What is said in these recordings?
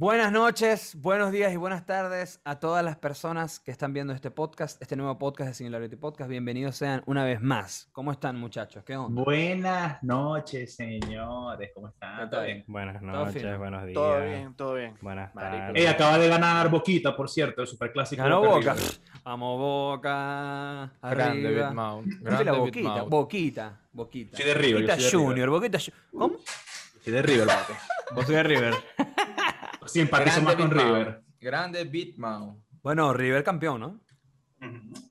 Buenas noches, buenos días y buenas tardes a todas las personas que están viendo este podcast, este nuevo podcast de Singularity Podcast. Bienvenidos sean una vez más. ¿Cómo están, muchachos? ¿Qué onda? Buenas noches, señores. ¿Cómo están? ¿Todo bien? Buenas noches, buenos días. Todo bien, todo bien. Buenas tardes. Ey, acaba de ganar Boquita, por cierto, el superclásico. Ganó Boca. Vamos Boca. Grande Arriba. ¿Cómo se Grande la Boquita? Boquita. Boquita. Soy de River, Boquita soy. Junior. Boquita Ju- ¿Cómo? Sí, de River, papi. Vos soy de River. Simpatizo más con. River. Grande Bitmouth. Bueno, River campeón, ¿no?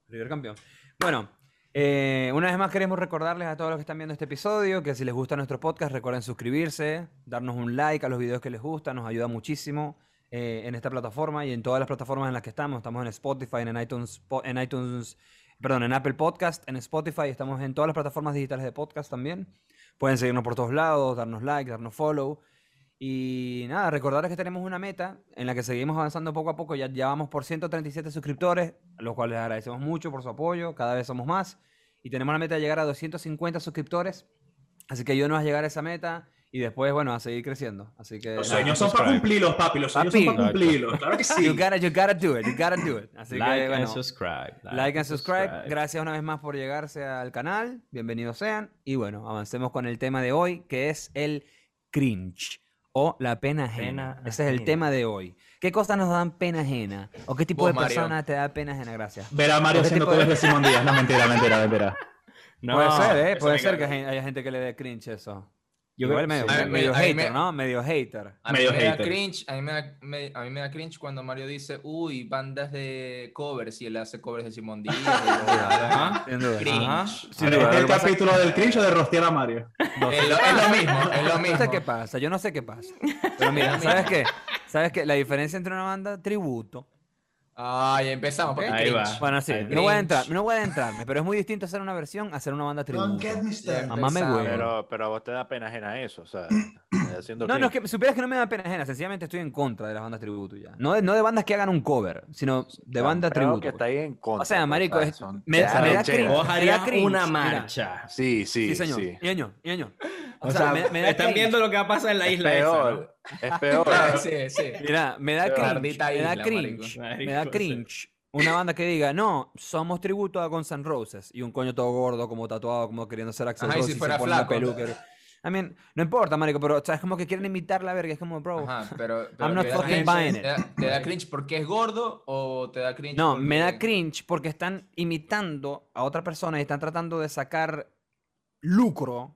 River campeón. Bueno, eh, una vez más queremos recordarles a todos los que están viendo este episodio que si les gusta nuestro podcast recuerden suscribirse, darnos un like a los videos que les gustan, nos ayuda muchísimo eh, en esta plataforma y en todas las plataformas en las que estamos. Estamos en Spotify, en iTunes, en iTunes, perdón, en Apple Podcast, en Spotify, estamos en todas las plataformas digitales de podcast también. Pueden seguirnos por todos lados, darnos like, darnos follow. Y nada, recordarles que tenemos una meta en la que seguimos avanzando poco a poco. Ya, ya vamos por 137 suscriptores, a los cuales les agradecemos mucho por su apoyo. Cada vez somos más. Y tenemos la meta de llegar a 250 suscriptores. Así que ayúdenos a llegar a esa meta y después, bueno, a seguir creciendo. Así que. Los sueños son para subscribe. cumplirlos, papi. Los sueños Papi. son para cumplirlos. Claro que You sí. gotta, you gotta do it, you gotta do it. Así like que, bueno, and subscribe. like and subscribe. Gracias una vez más por llegarse al canal. Bienvenidos sean. Y bueno, avancemos con el tema de hoy, que es el cringe o la pena ajena. Pena Ese es el ajena. tema de hoy. ¿Qué cosas nos dan pena ajena? ¿O qué tipo Vos, de Mario. persona te da pena ajena? Gracias. Ver a Mario ¿Qué haciendo tipo de- cosas de Simón Díaz. No, mentira, mentira, mentira. No, puede ser, ¿eh? Puede ser que haya gente que le dé cringe eso. Yo Igual creo- medio, sí. Medio hater, me- ¿no? Medio hater. A mí Medio me da hater. cringe, a mí me da, me- a mí me da cringe cuando Mario dice, uy, bandas de covers y él hace covers de Simón Díaz. Sin duda. Cringe. Ajá. Sin ¿Este duda. es Lo el capítulo del cringe o de rostear a Mario? no Es lo, es lo mismo, es lo No mismo. sé qué pasa, yo no sé qué pasa. Pero mira, ¿sabes qué? ¿Sabes qué? La diferencia entre una banda tributo. Ay, empezamos. porque Ahí va. Bueno, sí, no voy a entrar, no voy a entrarme, pero es muy distinto hacer una versión a hacer una banda tributo. Ya Mamá me empezamos. huele. Pero, pero a vos te da pena ajena eso, o sea, haciendo No, no, es que supieras que no me da pena ajena, sencillamente estoy en contra de las bandas tributo ya. No de, no de bandas que hagan un cover, sino de No, banda creo tributo. que está ahí en contra. O sea, pues, marico, ¿sabes? es- Son- me, da cringe. Vos harías una mira. marcha. Sí, sí, Sí, señor. sí. Ñeño, ñeño. O, O sea, sea, me, me da están cringe. viendo lo que pasa en la Es isla esa, ¿no? peor, es peor. Ah, sí, sí. Mira, me da cringe, me da isla, cringe, marico. me da cringe. Una banda que diga, no, somos tributo a Guns N' Roses. Y un coño todo gordo, como tatuado, como queriendo ser Axel y Rose si y fuera se pone una flaco. peluca. I mean, no importa, marico, pero o sea, es como que quieren imitar la verga. Es como, bro, Ajá, pero, pero I'm not fucking cringe- buying it. ¿Te da, te da cringe porque es gordo o te da cringe No, me da cringe porque están imitando a otra persona y están tratando de sacar lucro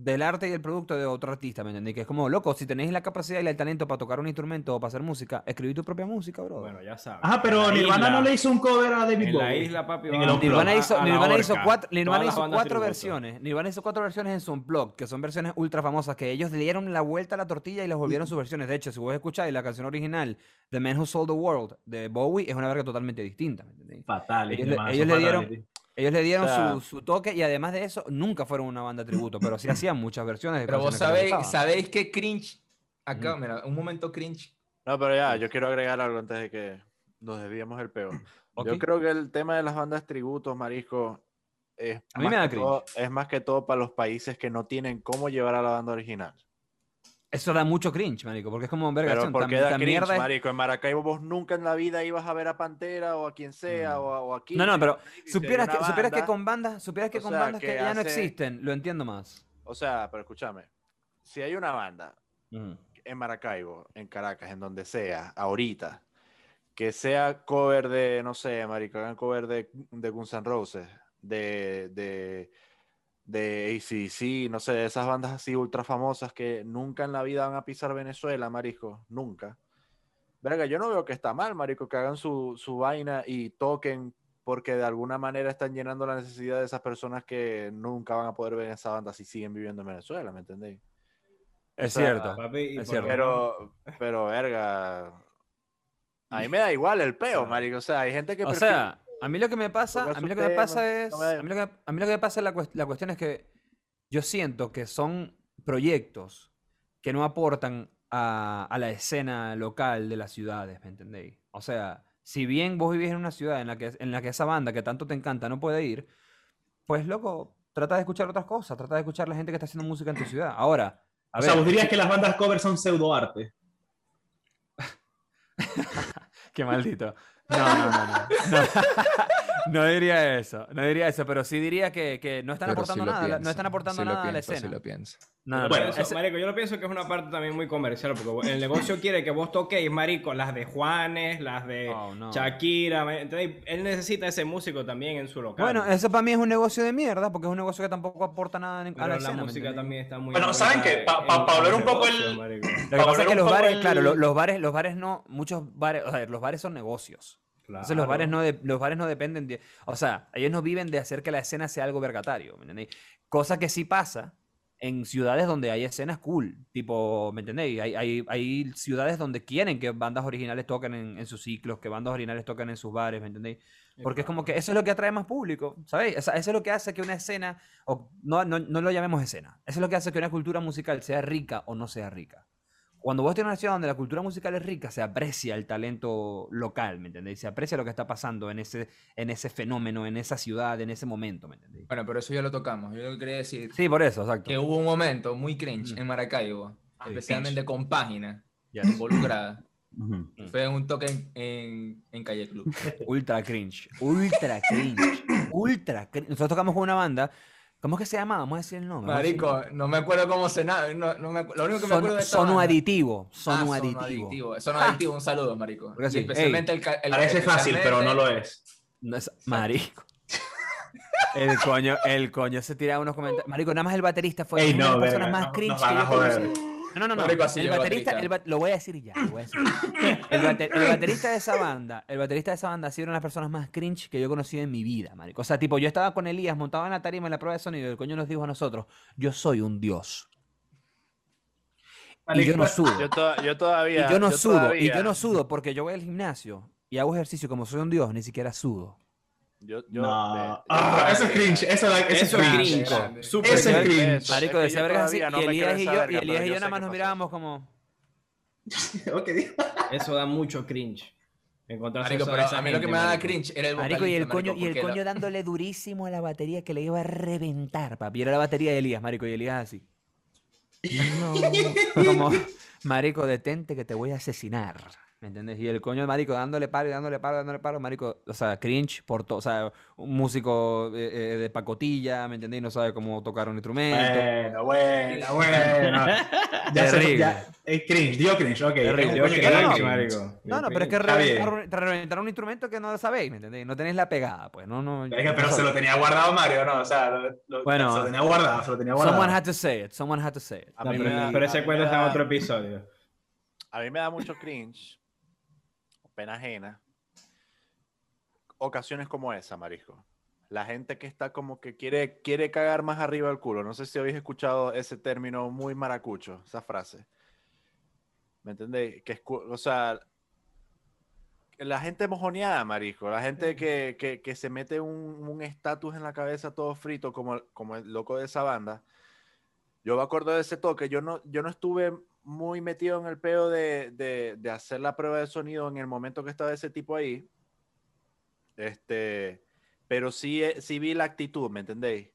del arte y del producto de otro artista, ¿me entendés? Que es como, loco, si tenéis la capacidad y el talento para tocar un instrumento o para hacer música, escribí tu propia música, bro. Bueno, ya sabes. Ajá, pero Nirvana isla- no le hizo un cover a David En la Bowie. isla, papi. El. Nirvana hizo, Nirvana hizo cuatro, Nirvana hizo cuatro versiones. Nirvana hizo cuatro versiones en su unplugged, que son versiones ultra famosas, que ellos le dieron la vuelta a la tortilla y las volvieron sus versiones. De hecho, si vos escucháis la canción original, The Man Who Sold the World, de Bowie, es una verga totalmente distinta, ¿me entendés? Fatal. Ellos le- ellos le dieron- Ellos le dieron O sea- su, su toque y además de eso, nunca fueron una banda tributo, pero sí hacían muchas versiones de Pero vos canciones que sabéis, sabéis que cringe. Acá, Mm. mira, un momento cringe. No, pero ya, yo quiero agregar algo antes de que nos desviemos el peor. Yo creo que el tema de las bandas tributos, marisco, es, A mí más me da que todo- es más que todo para los países que no tienen cómo llevar a la banda original. Eso da mucho cringe, marico, porque es como verga, Pero son ¿por tan- qué da cringe, mierda es- marico? En Maracaibo vos nunca en la vida ibas a ver a Pantera o a quien sea Mm. o, a, o aquí. No, no, pero supieras que, supieras que con bandas, supieras que con sea, bandas que, que ya no existen, lo entiendo más. O sea, pero escúchame, si hay una banda en Maracaibo, en Caracas, en donde sea, ahorita, que sea cover de, no sé, marico, hagan cover de, de Guns N' Roses, de, de, de ACC, no sé, de esas bandas así ultra famosas que nunca en la vida van a pisar Venezuela, marico, nunca. Verga, yo no veo que está mal, marico, que hagan su, su vaina y toquen porque de alguna manera están llenando la necesidad de esas personas que nunca van a poder ver esa banda si siguen viviendo en Venezuela, ¿me entendéis? Es O sea, cierto. Papi, Es cierto. Pero, pero, verga. A mí me da igual el peo, marico. O sea, hay gente que O prefiere- sea, a mí lo que me pasa, a mí lo que me pasa es, a mí lo que, a mí lo que me pasa es la, cuest- la cuestión es que yo siento que son proyectos que no aportan a, a la escena local de las ciudades, ¿me entendéis? O sea, si bien vos vivís en una ciudad en la que, en la que esa banda que tanto te encanta no puede ir, pues loco, trata de escuchar otras cosas, trata de escuchar la gente que está haciendo música en tu ciudad. Ahora, a O sea, vos dirías que las bandas cover son pseudoarte. Qué maldito. No, no, no, no. No, No diría eso, no diría eso, pero sí diría que, que no están Pero aportando sí nada, a la- no pienso, están aportando sí lo nada a la pienso, sí escena. lo pienso. No, no, no, Bueno, ese- marico, yo lo pienso que es una parte también muy comercial, porque el negocio quiere que vos toquéis, marico, las de Juanes, las de Oh, no. Shakira, entonces él necesita ese músico también en su local. Bueno, eso para mí es un negocio de mierda, porque es un negocio que tampoco aporta nada en- Pero a la la, escena. ¿me música también está muy... Bueno, ¿saben qué? Pa- en- pa- hablar un poco el-. Lo que Para pasa es que los poco bares, el- claro, lo- los bares, los bares no, muchos bares, o sea, los bares son negocios. Entonces los Claro. bares no, de- los bares no dependen de, o sea, ellos no viven de hacer que la escena sea algo vergatario, ¿me entendéis? Cosa que sí pasa en ciudades donde hay escenas cool, tipo, ¿me entendéis? Hay, hay, hay ciudades donde quieren que bandas originales toquen en, en sus ciclos, que bandas originales toquen en sus bares, ¿me entendéis? Porque es como que eso es lo que atrae más público, ¿sabéis? O sea, eso es lo que hace que una escena, o no, no, no lo llamemos escena, eso es lo que hace que una cultura musical sea rica o no sea rica. Cuando vos tienes una ciudad donde la cultura musical es rica, se aprecia el talento local, ¿me entendéis? Se aprecia lo que está pasando en ese, en ese fenómeno, en esa ciudad, en ese momento, ¿me entendéis? Bueno, pero eso ya lo tocamos. Yo lo que quería decir Sí, por eso, exacto. que hubo un momento muy cringe Ujú. en Maracaibo, Sí. especialmente con página Ya. involucrada. Mm. Fue en un toque en, en, en Calle Club. Ultra cringe, ultra cringe, ultra cringe. Nosotros tocamos con una banda, ¿cómo es que se llama? Vamos a decir el nombre. Marico, no me acuerdo cómo se na- no, no me Lo único que me acuerdo de esta Sono banda- aditivo, Ah, sono aditivo. Sono aditivo, un saludo, marico. Especialmente el, Parece fácil, pero no lo es. No es marico. El coño, el coño se tiraba unos comentarios. Marico, nada más el baterista fue Ey, una de no, las personas más no- cringe que yo. No, no, no. Marico, así el el baterista, baterista. el ba- lo voy a decir ya, lo voy a decir. El, bate- el baterista de esa banda, el baterista de esa banda ha sido una de las personas más cringe que yo he conocido en mi vida, marico. O sea, tipo, yo estaba con Elías montado en la tarima en la prueba de sonido y el coño nos dijo a nosotros, yo soy un dios. Y yo no sudo. Yo, to- yo todavía. Y yo no sudo, y yo no sudo porque yo voy al gimnasio y hago ejercicio como soy un dios, ni siquiera sudo. Yo, yo- No. de- Ah, eso es cringe. Eso, eso, Eso es cringe. Súper Ese es cringe. Eso, Marico, yo vergas así, no y Elías y yo, verga, y Elías y yo nada más nos mirábamos como... Ok. Eso da mucho cringe. Encontrarse Marico, eso- pero esa a mí lo que me daba marico. cringe era el Marico, y el coño, marico, y el coño dándole durísimo a la batería que le iba a reventar, papi. Era la batería de Elías, marico, y Elías así. No, como, marico, detente que te voy a asesinar. ¿Me entiendes? Y el coño de marico dándole paro y dándole paro, dándole paro, marico, o sea, cringe por todo, o sea, un músico eh, eh, de pacotilla, ¿me entendés? Y no sabe cómo tocar un instrumento. Bueno, bueno, bueno. Ya se, ya, es cringe, dio cringe, ok. Terrible. Cringe, cringe. marico. No, no, pero es que reventar, un- reventar un instrumento que no lo sabéis, ¿me entendéis? No tenéis la pegada, pues, no, no. Es que, pero no se lo tenía guardado Mario, ¿no? O sea, lo, lo- Bueno. se lo tenía guardado, se lo tenía guardado. Someone had to say it, someone had to say it. No, pero, ese cuento está en otro episodio. A mí me da mucho cringe, pena ajena, ocasiones como esa, marisco. La gente que está como que quiere, quiere cagar más arriba del culo. No sé si habéis escuchado ese término muy maracucho, esa frase. ¿Me entendéis? Que escu- o sea, la gente mojoneada, marisco. La gente que, que- que se mete un estatus en la cabeza todo frito, como, el- como el loco de esa banda. Yo me acuerdo de ese toque. Yo no, yo no estuve muy metido en el peo de, de- de hacer la prueba de sonido en el momento que estaba ese tipo ahí. Este, pero sí, eh, sí vi la actitud, ¿me entendéis?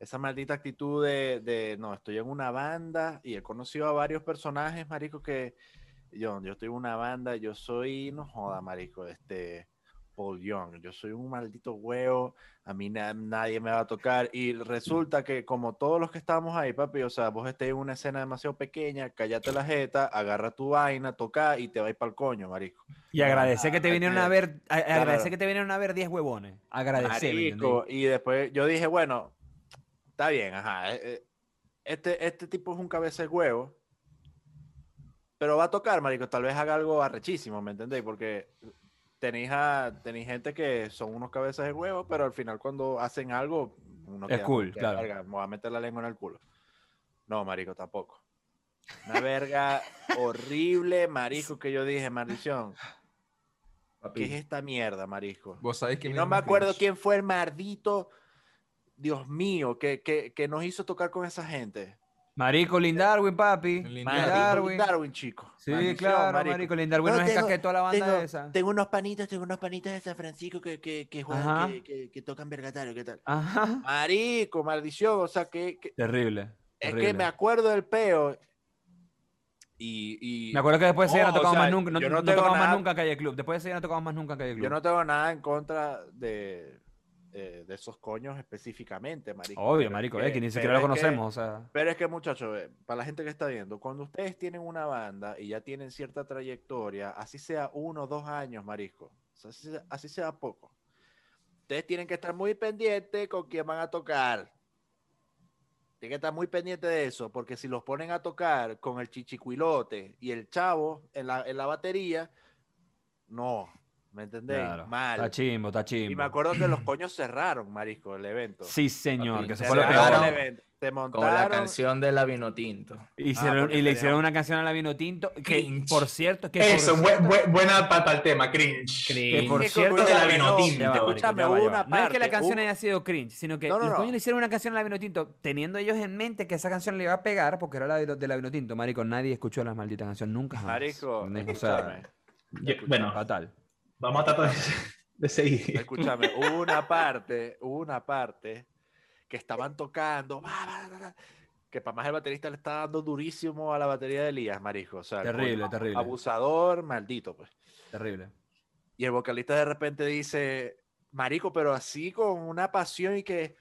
Esa maldita actitud de, no, estoy en una banda y he conocido a varios personajes, marico, que yo, yo estoy en una banda, yo soy, no joda, marico, este, Paul Young, yo soy un maldito huevo, a mí na- nadie me va a tocar y resulta que como todos los que estamos ahí, papi, o sea, vos estés en una escena demasiado pequeña, cállate la jeta, agarra tu vaina, toca y te vais para el coño, marico. Y agradece que te Ah, vinieron a ver, a- agradece claro. que te vinieron a ver 10 huevones. Agradece, ¿me Marico, y después yo dije, bueno, está bien, ajá. eh, eh, Este, este tipo es un cabeza de huevo. Pero va a tocar, marico. Tal vez haga algo arrechísimo, ¿me entendéis? Porque tenéis, a, tenéis gente que son unos cabezas de huevo, pero al final cuando hacen algo, uno Es queda cool, claro. "Verga, me voy a meter la lengua en el culo. No, marico, tampoco. Una verga horrible, marico, que yo dije, maldición. ¿Qué es esta mierda, marico? Vos sabés que Y no me acuerdo quién fue el maldito, Dios mío, que, que, que nos hizo tocar con esa gente. Marico, Lin Darwin, papi. Lin Lin Marico, Darwin. Darwin, chico. Sí, Maldición, claro, marico. marico. Lin Darwin No, nos tengo- encasquetó a la banda tengo, esa. tengo unos panitas, tengo unos panitas de San Francisco que, que, que juegan, que, que, que tocan vergatario, ¿qué tal? Ajá. Marico, maldición, o sea, que, que- Terrible. es que me acuerdo del peo Y, y- Me acuerdo que después de ese no No, o tocamos sea, más nunca, no, no no tocamos más nunca en Calle Club. Después de ese no tocamos más nunca en Calle Club. yo no tengo nada en contra de, eh, de esos coños específicamente, marico. Obvio, es marico, que- eh, que ni siquiera lo es que- conocemos, o sea. Pero es que, muchachos, eh, para la gente que está viendo, cuando ustedes tienen una banda y ya tienen cierta trayectoria, así sea uno o dos años, marisco, o sea, así, sea, así sea poco, ustedes tienen que estar muy pendientes con quién van a tocar. Tienen que estar muy pendientes de eso, porque si los ponen a tocar con el chichicuilote y el chavo en la, en la batería, no, ¿me entendéis? Claro, Mal. Está chimbo, está Y me chimbo. acuerdo que los coños cerraron, marisco, el evento. Sí, señor, que se fue lo cerraron. peor. el evento. Se Con la montaron. canción de la vino tinto. Hicieron- porque y le hicieron una canción a la Vino Tinto, que Cringe. por cierto, que por Eso, cierto- bu- bu- buena para el tema, cringe. que por Cringe. cierto, de la vino No, tinto. Escúchame, una va. No es que la parte, canción haya sido cringe, sino que No, no, los no. coños le hicieron una canción a la Vino Tinto, teniendo ellos en mente que esa canción le iba a pegar porque era la de, de la Vino Tinto. Marico, nadie escuchó la maldita canción nunca jamás. Marico. O sea. Yo- bueno, fatal. Vamos a tratar de, de seguir. Escúchame, hubo una parte, hubo una parte que estaban tocando, que para más el baterista le está dando durísimo a la batería de Elías, marico. O sea, Terrible, coño, terrible. Abusador, maldito, pues. Terrible. Y el vocalista de repente dice, marico, pero así con una pasión y que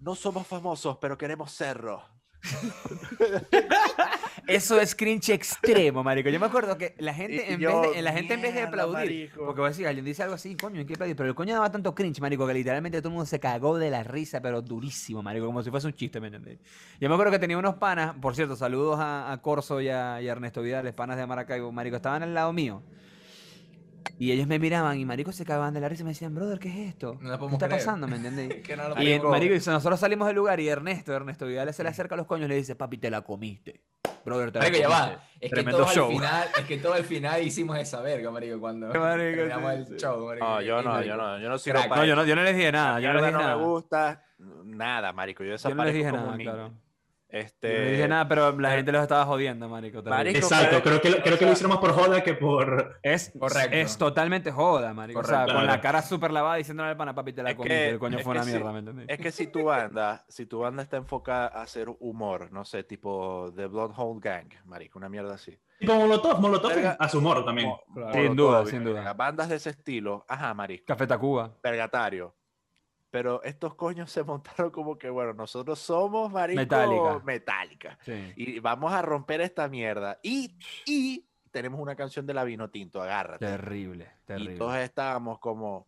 no somos famosos, pero queremos serlo. Eso es cringe extremo, marico. Yo me acuerdo que la gente, en, yo, vez de, la gente en vez de "Mierda, aplaudir, marico". porque voy a decir, alguien dice algo así, coño, ¿en qué aplaudir? Pero el coño daba tanto cringe, marico, que literalmente todo el mundo se cagó de la risa, pero durísimo, marico, como si fuese un chiste, ¿me entendés? Yo me acuerdo que tenía unos panas, por cierto, saludos a, a Corso y a, y a Ernesto Vidal, panas de Maracaibo, marico, estaban al lado mío. Y ellos me miraban y marico se cagaban de la risa y me decían, brother, ¿qué es esto? No ¿Qué está creer. pasando? ¿Me entendés? Que no Y Marico. y nosotros salimos del lugar y Ernesto, Ernesto Vidal se le acerca a los coños y le dice, papi, te la comiste. Brother, te la Marico, ya comiste. va. Es que, Tremendo todos show. al final, es que todo al final hicimos esa verga, marico, cuando Marico, terminamos sí, el sí. show, marico. No, yo no, marico, yo no, yo no sirvo para No, yo no, yo no les dije nada, yo no les dije no nada. me gusta, nada, marico. Yo Yo no les dije nada, claro. Este, Yo no dije nada, pero la gente los estaba jodiendo, marico. Marico, Exacto, creo que, lo- creo que lo hicieron más por joda que por... Es, Correcto. es totalmente joda, marico. o sea, con la cara súper lavada diciéndole al pana, papi, te la Es comiste. que- el coño es fue que una mierda, ¿me entendés? Es que si tu banda, si tu banda está enfocada a hacer humor, no sé, tipo The Bloodhound Gang, marico, una mierda así. Tipo Molotov, Molotov Verga. a su humor también. Mo- Sin duda, sin duda. Bandas de ese estilo, ajá, marico, Café Tacuba. Pergatario. Pero estos coños se montaron como que, bueno, nosotros somos, marico, Metallica. Metallica. Sí. Y vamos a romper esta mierda. Y, y tenemos una canción de la Vino Tinto, agárrate. Terrible, Y terrible, todos estábamos como...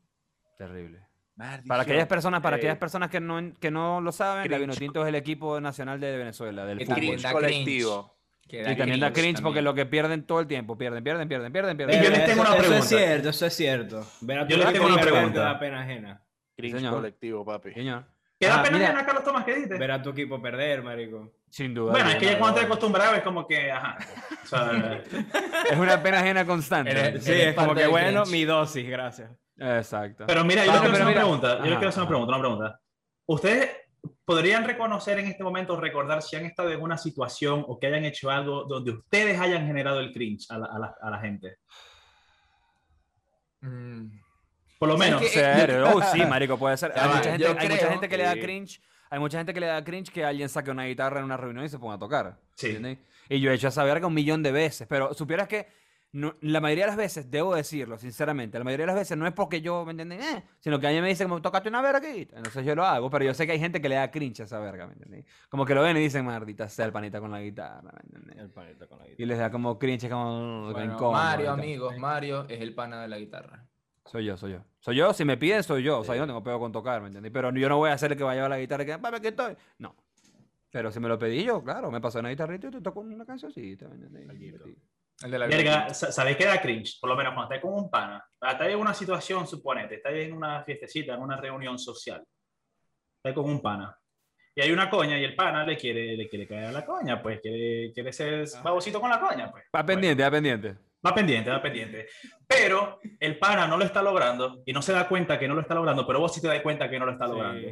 terrible. "Maldición". Para aquellas personas, para Eh, aquellas personas que no, que no lo saben, la Cringe. Vinotinto es el equipo nacional de Venezuela, del fútbol. Cringe colectivo. Y también da cringe porque también. lo que pierden todo el tiempo, pierden, pierden, pierden, pierden, pierden. Y yo les Eso- tengo una eso pregunta. es cierto, eso es cierto. Ver a Yo les tengo una pregunta. pena ajena. Cringe señor. colectivo, papi. Señor. ¿Qué da Ah, pena llenar, Carlos Tomás? ¿Qué dijiste? Ver a tu equipo perder, marico. Sin duda. Bueno, es que ya cuando te acostumbrado es como que, ajá. O sea, Es una pena ajena constante. Eres- Sí, Eres es como que bueno, cringe. mi dosis, gracias. Exacto. pero mira, yo les quiero hacer una pregunta. Yo les quiero hacer una pregunta, una pregunta. ¿Ustedes podrían reconocer en este momento, recordar si han estado en una situación o que hayan hecho algo donde ustedes hayan generado el cringe a la, a la- a la gente? Mm. Por lo ¿Sabes menos. serio? Oh, sí, marico, puede ser. Hay mucha, gente, yo hay mucha gente que le da cringe. Hay mucha gente que le da cringe que alguien saque una guitarra en una reunión y se ponga a tocar. Sí. ¿entiendes? Y yo he hecho esa verga un millón de veces. Pero supieras que no- la mayoría de las veces, debo decirlo, sinceramente, la mayoría de las veces no es porque yo, ¿me entienden? Eh, sino que a mí me dicen, como, tocaste una verga aquí. Entonces yo lo hago, pero yo sé que hay gente que le da cringe a esa verga, ¿me entiendes? Como que lo ven y dicen, maldita sea el panita con la guitarra, ¿me entiendes? El panito con la Y guitarra. les da como cringe, como Bueno, incómodo. Mario, y amigos, Mario es el pana de la guitarra. Soy yo, soy yo. Soy yo, si me piden, soy yo. O sea, yo no tengo peor con tocar, ¿me entiendes? Pero yo no voy a hacer el que vaya a llevar la guitarra y que, papi, aquí estoy. No. Pero si me lo pedí yo, claro, me pasó una guitarrita y te toco una cancioncita, ¿me entiendes? El de la Verga, sa- ¿sabéis qué da cringe? Por lo menos cuando estás con un pana. Estás en una situación, suponete, estás en una fiestecita, en una reunión social. Estás con un pana. Y hay una coña y el pana le quiere, le quiere caer a la coña, pues quiere, quiere ser babosito con la coña, pues. Va pendiente, va pendiente. Va pendiente, va pendiente. Pero el pana no lo está logrando y no se da cuenta que no lo está logrando, pero vos sí te das cuenta que no lo está logrando.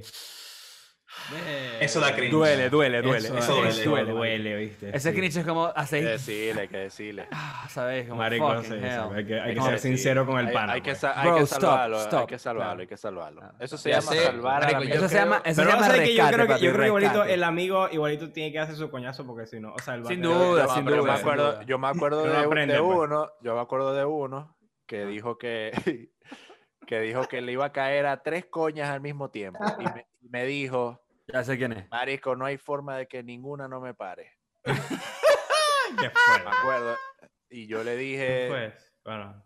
Eso da cringe. Duele, duele, duele. Eso, eso eso duele, duele, ¿viste? Ese Sí. cringe es como Hay que hacéis. decirle, hay que decirle. Ah, ¿Sabes? Como Marico, sí, hay que, hay Hay que ser sincero con el hay, pana. hay que, pues. sa- hay Bro, que stop, salvarlo, hay stop. que salvarlo, hay que salvarlo. Claro. Eso se Ya llama sé, salvar a la Eso se llama, eso Pero se llama rescate, creo que, papi, yo creo que igualito el amigo igualito tiene que hacer su coñazo porque si no, o sea, el Sin duda, sin duda, yo me acuerdo Uno de, de pues. uno, yo me acuerdo de uno que dijo que que dijo que le iba a caer a tres coñas al mismo tiempo y me, y me dijo, Ya sé quién es. Marico, no hay forma de que ninguna no me pare. ¿Qué fue? Me acuerdo. Y yo le ¿Qué dije, fue? Bueno.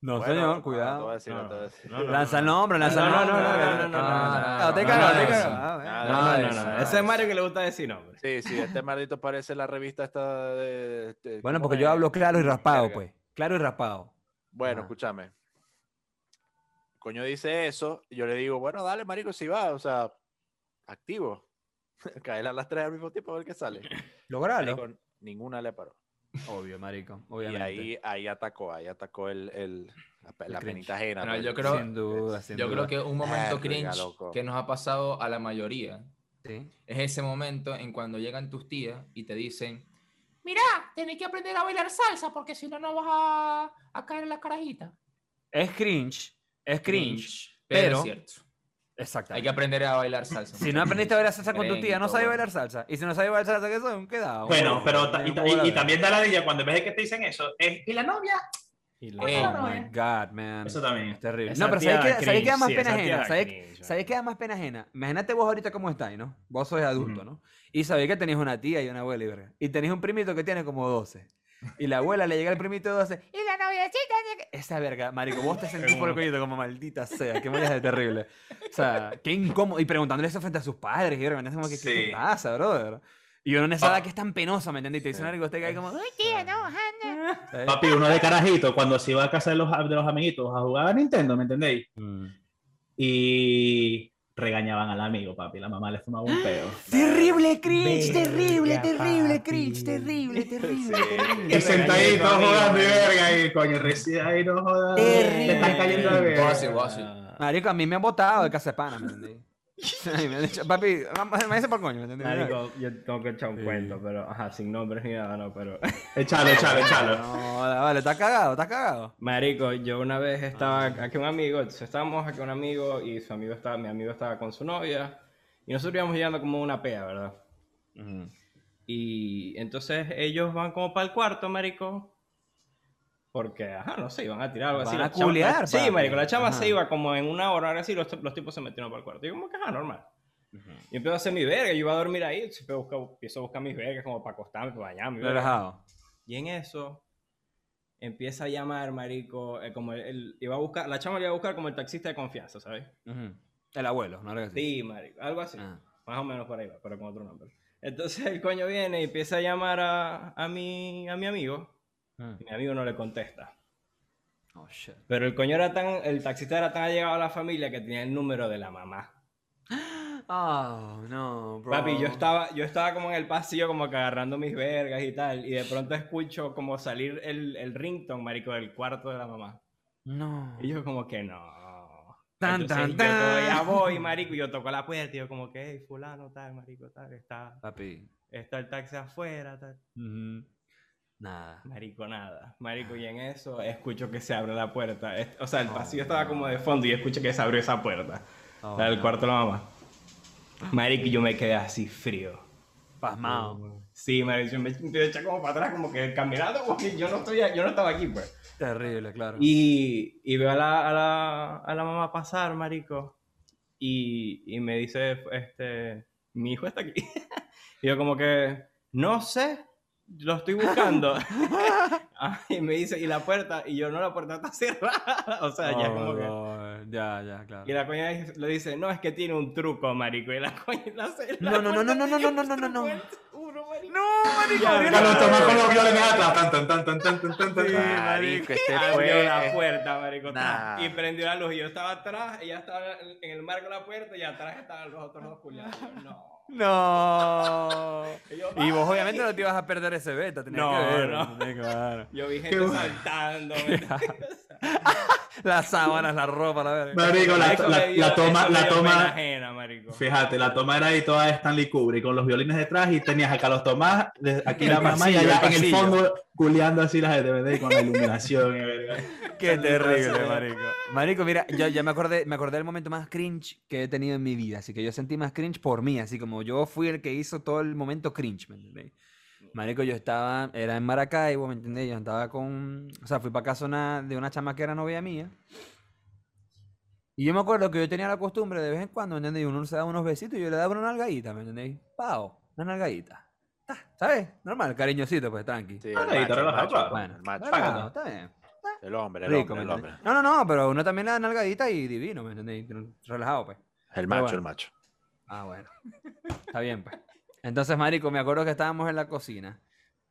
No, bueno, señor, no, no te voy a cuidado. decir, no te voy a decir. no, no, Lanza el nombre, lanza No, el no, nombre. no, no, no, no, no, Ah, no, te no, cago, no, te no, cago. Ah, Ese eso. Mario que le gusta decir nombre. Sí, sí, este maldito parece la revista esta de... de- Bueno, ¿cómo porque es? yo hablo claro y raspado, pues. Claro y raspado. Bueno, Ajá. escúchame. Coño dice eso, y yo le digo, bueno, dale, marico, si va, o sea, activo. Caer a las tres al mismo tiempo a ver qué sale. Logralo. Marico, ninguna le paró. Obvio, marico. Y Obviamente. ahí, ahí atacó, ahí atacó el, el- la, la penita ajena. Pues. yo creo- Sin duda, sin Yo duda. creo que un momento cringe que nos ha pasado a la mayoría Sí. es ese momento en cuando llegan tus tías y te dicen, mira, tenés que aprender a bailar salsa porque si no, no vas a, a caer en la carajita. Es cringe. Es cringe. pero, pero- es cierto. Exacto. Hay que aprender a bailar salsa. Si no aprendiste a bailar salsa con tu tía, no sabes bailar salsa. Y si no sabes bailar salsa, ¿qué son? Queda. Bueno, pero y, y- y también da la dilla cuando en vez de que te dicen eso, es, ¿y la novia? Y la- Eh, Oh my god, man. Eso también. Es terrible. Esa No, pero ¿sabes da qué, ¿sabes qué da más sí, pena ajena? da ¿Sabes, cringe, ¿sabes qué da más pena ajena? Imagínate vos ahorita cómo estáis, ¿no? Vos sois adulto, ¿no? Y sabéis que tenéis una tía y una abuela y verga. Y tenéis un primito que tiene como 12. Y la abuela le llega al primito 12. Y la noviecita. de que-". Esa verga, marico, vos te sentís por el coñito como maldita sea. Qué mollas de terrible. O sea, qué incómodo. Y preguntándole eso frente a sus padres. Y es como que, ¿qué Sí. pasa, brother? Y uno en esa Pa- edad que es tan penoso, ¿me entendés? Y te dicen algo, usted cae como, uy, tía, no, anda. ¿Sabes? Papi, uno de carajito, cuando se iba a casa de los, de los amiguitos a jugar a Nintendo, ¿me entendéis? Mm. Y regañaban al amigo, papi. La mamá le fumaba un peo. Terrible cringe, terrible, Verga, terrible papi. cringe, terrible, terrible, terrible. Y sentadito jugando y verga, y coño, recién ahí no jodas. Terrible. Te están cayendo de verga. Marico, a mí me han botado de casa de pana, ¿me entendés? Ay, me han dicho, papi, me dice por coño, ¿me? Marico, yo tengo que echar un Sí. cuento, pero ajá, sin nombres ni nada, no, pero. Échalo, échalo, échalo. No, vale, vale, está cagado, está cagado. Marico, yo una vez estaba aquí un amigo, entonces estábamos aquí un amigo y su amigo estaba, mi amigo estaba con su novia y nosotros íbamos llegando como una pea, ¿verdad? Y entonces ellos van como para el cuarto, marico. Porque, ajá, no sé, iban a tirar algo así. Van La a chama- culiar, la- Sí, papi. marico, la chama Ajá. se iba como en una hora, ahora así, los, los tipos se metieron para el cuarto. Y yo como que, ajá, normal. Y empiezo a hacer mi verga, yo iba a dormir ahí, entonces empiezo a buscar, empiezo a buscar mis vergas como para acostarme, para bañarme. verga. Relajado. Y en eso empieza a llamar, marico, eh, como el, el- iba a buscar, la chama le iba a buscar como el taxista de confianza, ¿sabes? Ujú. El abuelo, ¿no? Así. Sí, marico, algo así. Ah. Más o menos por ahí va, pero con otro nombre. Entonces el coño viene y empieza a llamar a, a, mi, a mi amigo. Mm. Y mi amigo no le contesta. Oh, shit. Pero el coño era tan, el taxista era tan allegado a la familia que tenía el número de la mamá. Oh, no, bro. Papi, yo estaba, yo estaba como en el pasillo como que agarrando mis vergas y tal. Y de pronto escucho como salir el, el ringtone, marico, del cuarto de la mamá. No. Y yo como que no. Tan, Entonces, tan, yo tan. todavía voy, marico, y yo toco la puerta y yo como que, hey, fulano, tal, marico, tal, está, Papi. está el taxi afuera, tal. Nada. Marico, nada. Marico, y en eso escucho que se abre la puerta. O sea, el Oh, pasillo estaba como de fondo y escucho que se abrió esa puerta. Oh, la del no. cuarto de la mamá. Marico, y yo me quedé así frío. Pasmado. Sí, marico, yo me a echar como para atrás, como que caminando, porque yo no, estoy, yo no estaba aquí, pues. Terrible, claro. Y, y veo a la, a, la, a la mamá pasar, marico. Y, y me dice, este, mi hijo está aquí. y yo como que, no sé, lo estoy buscando. Y me dice, ¿y la puerta? Y yo, no, la puerta está cerrada. o sea, ya Oh, como que... Ya, ya, claro. Y la coña le dice, no, es que tiene un truco, marico. Y la coña la, la No, no, no, no, no, no, no, no, no, no. uno, marico. No, marico, Ya, lo Cuando toma con los violines atrás, tan, tan, tan, tan, tan, tan, tan, tan. Sí, Marico, este Abrió fue... la puerta, marico. Nah. Y prendió la luz. Y yo estaba atrás, ella estaba en el marco de la puerta y atrás estaban los otros dos culiados. Y yo, No. No. Y vos obviamente no te ibas a perder ese beta, tenías No, que ver. no. ¿entendés? Claro. Yo vi gente saltando. Las sábanas, la ropa, la verga. Marico, la, la- dio- la toma, la toma, ajena, marico. fíjate, la toma era ahí toda de Stanley Kubrick con los violines detrás y tenías acá los Tomás, de- aquí la mamá y allá en el fondo culeando así la gente, ¿verdad? Y con la iluminación verga. Qué terrible, Marico. marico. Marico, mira, yo ya me acordé, me acordé del momento más cringe que he tenido en mi vida, así que yo sentí más cringe por mí, así como yo fui el que hizo todo el momento cringe, ¿me entendéis? Marico, yo estaba, era en Maracaibo, ¿me entendéis? Yo estaba con, o sea, fui para casa una- de una chama que era novia mía. Y yo me acuerdo que yo tenía la costumbre de vez en cuando, ¿me entendéis? Uno se daba unos besitos y yo le daba una nalgadita, ¿me entendéis? Pao, una nalgadita. Ta, ¿Sabes? Normal, cariñosito, pues tranqui. Sí, el Ah, macho, el relajado, macho, claro. Bueno, el macho. relajado, está bien. El hombre, el Rico, hombre, ¿me el hombre. No, no, no, pero uno también le da nalgadita y divino, ¿me entendéis? Relajado, pues. El macho, bueno. el macho. Ah, bueno. Está bien, pues. Entonces, marico, me acuerdo que estábamos en la cocina.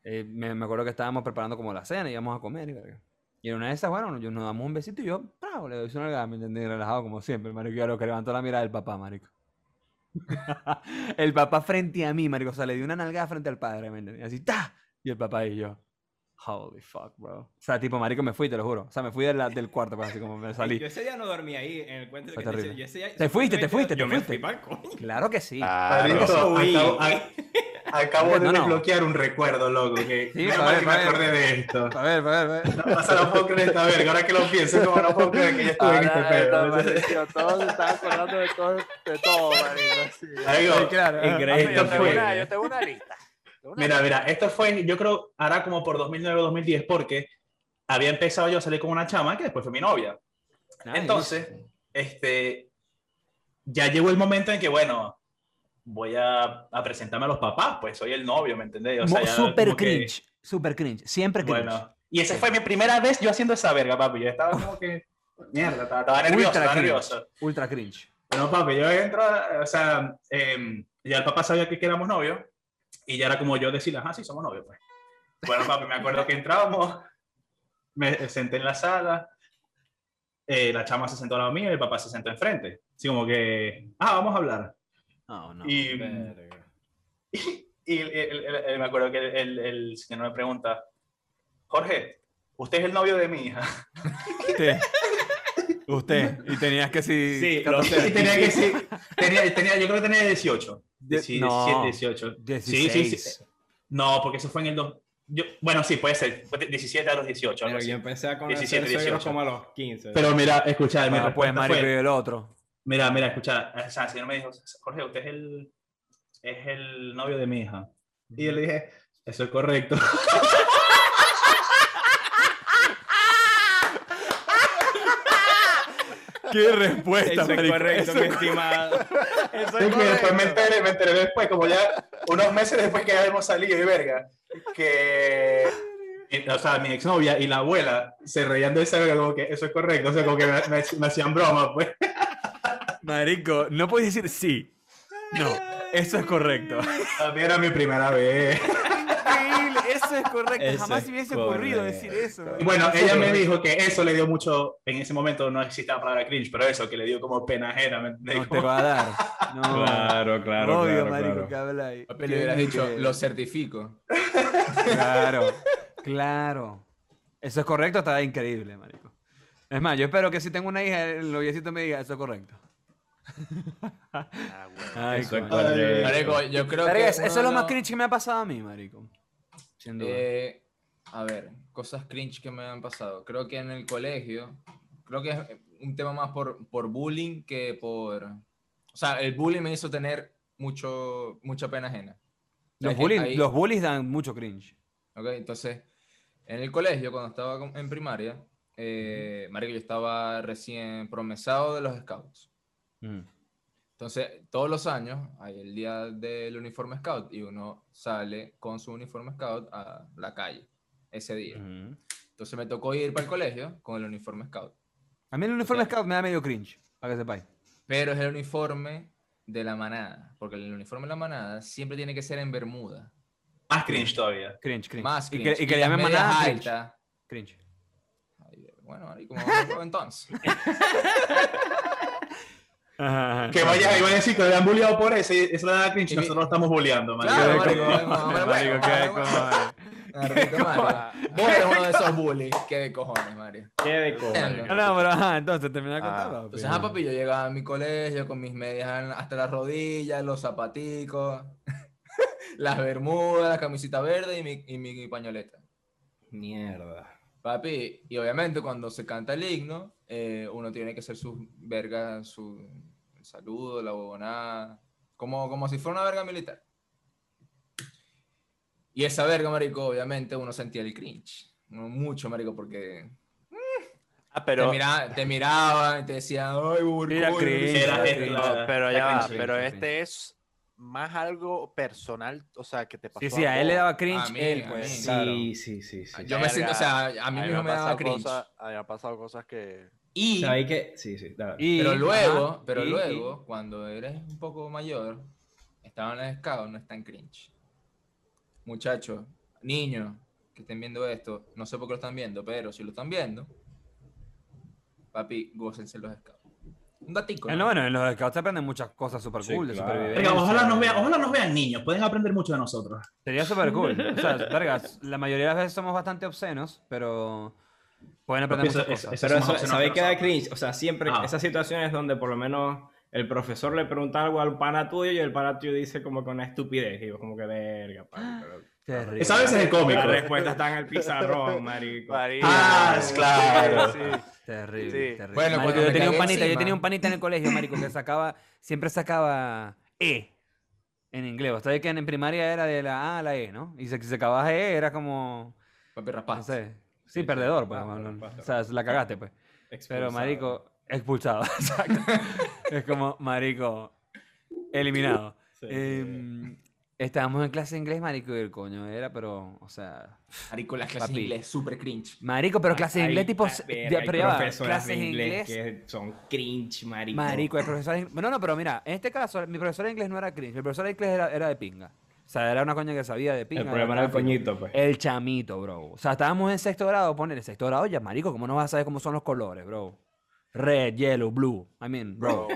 Eh, me, acuerdo que estábamos preparando como la cena, íbamos a comer y verga. Y en una de esas, bueno, yo nos damos un besito y yo, bravo, le doy una nalgada, me entendí, relajado como siempre, marico. Y a lo que levantó la mirada del papá, marico. el papá frente a mí, marico. O sea, le dio una nalgada frente al padre, ¿me entendí? Así, ¡ta! Y el papá y yo, holy fuck, bro. O sea, tipo, marico, me fui, te lo juro. O sea, me fui de la- del cuarto, pues, así como me salí. Yo ese día no dormí ahí en el cuento Fue que te terrible. yo ese día- Te fuiste, te fuiste, yo te me fuiste. fui pa'l coño. Claro que sí. Claro. Marico, Uy. acabo, a- acabo de No, no. desbloquear un recuerdo, loco. Que Sí, menos pa' mal ver, que pa' me ver. acordé de esto. A ver, a ver, a ver. No, o sea, no puedo creer esta verga. Ahora que lo pienso, como no puedo creer que yo estuve en este pedo. todos se están acordando de todo, de todo, marico. sí. Marico, Sí, claro. Increíble. esto Yo tengo fue- una, yo tengo una lista. Mira, mira, esto fue, yo creo, hará como por 2009 o 2010, porque había empezado yo a salir con una chama que después fue mi novia. Nice. Entonces, este, ya llegó el momento en que, bueno, voy a, a presentarme a los papás, pues soy el novio, ¿me entendés? O sea, super como que- cringe, super cringe, siempre cringe. Bueno, y esa fue mi primera vez yo haciendo esa verga, papi. Yo estaba como que, mierda, estaba, estaba nervioso, Ultra estaba cringe. nervioso. Ultra cringe. Bueno, papi, yo entro, o sea, em, ya el papá sabía que, que éramos novios y ya era como yo decirle, ajá, sí, somos novios, pues. Bueno, papi, me acuerdo que entrábamos, me senté en la sala, eh, la chama se sentó al lado mío y el papá se sentó enfrente. Así como que, ah, vamos a hablar. No, no. y Verga. y el- el- el- me acuerdo que el, señor me pregunta, Jorge, usted es el novio de mi hija. Usted. Usted. Y tenías que si. Sí, lo 14. sé. Y tenía que decir, tenía, tenía, yo creo que tenía 18. De- 17, no, 18. 16. Sí, sí, sí. No, porque eso fue en el 2. Yo, bueno, sí, puede ser. fue de 17 a los 18. algo Pero yo empecé a conocer 17, suegros 18. como a los 15. Pero mira, escucha, mi Bueno, pues, respuesta marico, y fue, el otro. mira, mira, escucha, o sea, el señor me dijo, Jorge, usted es el, es el novio de mi hija. Y yo le dije, eso es correcto. Qué respuesta, Eso es marico. correcto, Eso mi es- estimado. eso Es que después me enteré, me enteré después, como ya unos meses después que ya habíamos salido y verga, que, o sea, mi exnovia y la abuela se reían de esa verga, como que eso es correcto, o sea, como que me, me- me hacían broma, pues. Marico, no puedes decir sí. No, eso es correcto. También era mi primera vez. Eso es correcto. Eso Jamás es se hubiese ocurrido correcto. decir eso. Bueno, ella me dijo que eso le dio mucho, en ese momento no existía la palabra cringe, pero eso, que le dio como pena ajena. No te va a dar. No. Claro, claro, Obvio, claro, marico, claro. que habla ahí. Le hubieras dicho, lo certifico. Claro, claro. Eso es correcto, está increíble, marico. Es más, yo espero que si tengo una hija, el noviecito me diga, eso es correcto. Ah, bueno. Ay, Eso es coño. correcto. Marico, yo creo que eso es lo más cringe que me ha pasado a mí, marico. Sin duda. Eh, a ver, cosas cringe que me han pasado. Creo que en el colegio, creo que es un tema más por, por bullying que por... O sea, el bullying me hizo tener mucho, mucha pena ajena. los, bullies, hay- los bullies dan mucho cringe. ¿ok? Entonces, en el colegio, cuando estaba en primaria, eh, marico, yo estaba recién promesado de los scouts. Mm. Entonces, todos los años hay el día del uniforme scout y uno sale con su uniforme scout a la calle ese día. Ujú. Entonces me tocó ir para el colegio con el uniforme scout. A mí el uniforme scout me da medio cringe, para que sepáis. Pero es el uniforme de la manada, porque el uniforme de la manada siempre tiene que ser en bermuda. Más cringe todavía. Cringe, cringe. Más Y cringe. que, y que le llamen manada, cringe. altas. cringe. Ay, Bueno, ahí como vamos entonces. Ajá, ajá. Que vaya, iba a decir que le han bulleado por eso y eso le da cringe, Y nosotros lo estamos bulleando, man. Claro, Qué marico. Vos eres uno de esos bullies. Qué de cojones, Mario. ¿Qué de cojones? No, no, pero ajá, entonces termina de contar, Ah, papi. Entonces, ah, papi, yo llegaba a mi colegio con mis medias hasta las rodillas, los zapaticos, las bermudas, la camisita verde y mi, y mi pañoleta. Mierda. Papi, y obviamente cuando se canta el himno, eh, uno tiene que hacer sus vergas, su el saludo, la huevonada, como, como si fuera una verga militar. Y esa verga, marico, obviamente uno sentía el cringe. Uno mucho, marico, porque Ah, te, pero, mira- te miraban y te decían, ay, Mira, burbuja, cringe, era era esto". cringe. no, pero ya va, pero cringe, este es más algo personal, o sea, que te pasó Sí, sí, a él le daba cringe, A mí, él, a pues. mí. claro. Sí, sí, sí, sí. Yo me siento, o sea, a mí mismo me daba pasado cringe. cosas- a han pasado cosas que... Y, ¿Sabéis que? Sí, sí. Y- pero luego, ajá, pero y- luego, cuando eres un poco mayor, estaba en el scout, no está en cringe. Muchachos, niños que estén viendo esto, no sé por qué lo están viendo, pero si lo están viendo, papi, gócense los scouts. Un datico. Eh, ¿no? no, bueno, en los scouts se aprenden muchas cosas super Sí, cool de claro. supervivencia. Oiga, ojalá nos vean, ojalá nos vean niños, pueden aprender mucho de nosotros. Sería super cool. O sea, vergas, la mayoría de las veces somos bastante obscenos, pero pueden aprender Eso- muchas eso- cosas. eso- Pero eso, ¿sabéis que da cringe? O sea, siempre Ah. esas situaciones donde por lo menos el profesor le pregunta algo al pana tuyo y el pana tuyo dice como con una estupidez. Y yo como que verga, papi, pero- Terrible. Esa veces es cómico. La respuesta está en el pizarrón, marico. Ah, sí, claro. sí. Terrible, Sí. terrible. Bueno, Marico, yo tenía un panita, yo tenía un panita en el colegio, marico, que sacaba, siempre sacaba E en inglés. Ustedes que en primaria era de la A a la E, ¿no? Y si sacabas E era como, Papi, no rapaz. sé, sí, perdedor, pues. Ah, o sea, la cagaste, pues. Pero, marico, expulsado, exacto. es como, marico, eliminado. Sí, Em, estábamos en clase de inglés, marico, y el coño era, pero, o sea... Marico, las clases de inglés, súper cringe. Marico, pero clases de inglés tipo... verga, hay pero ya clases de inglés... que son cringe, marico. Marico, el profesor de inglés... No, no, pero mira, en este caso, mi profesor de inglés no era cringe, el profesor de inglés era, era de pinga. O sea, era una coña que sabía de pinga. El problema era el coñito, pues. El chamito, bro. O sea, estábamos en sexto grado, poner en sexto grado ya, marico, ¿cómo no vas a saber cómo son los colores, bro? Red, yellow, blue. I mean, bro.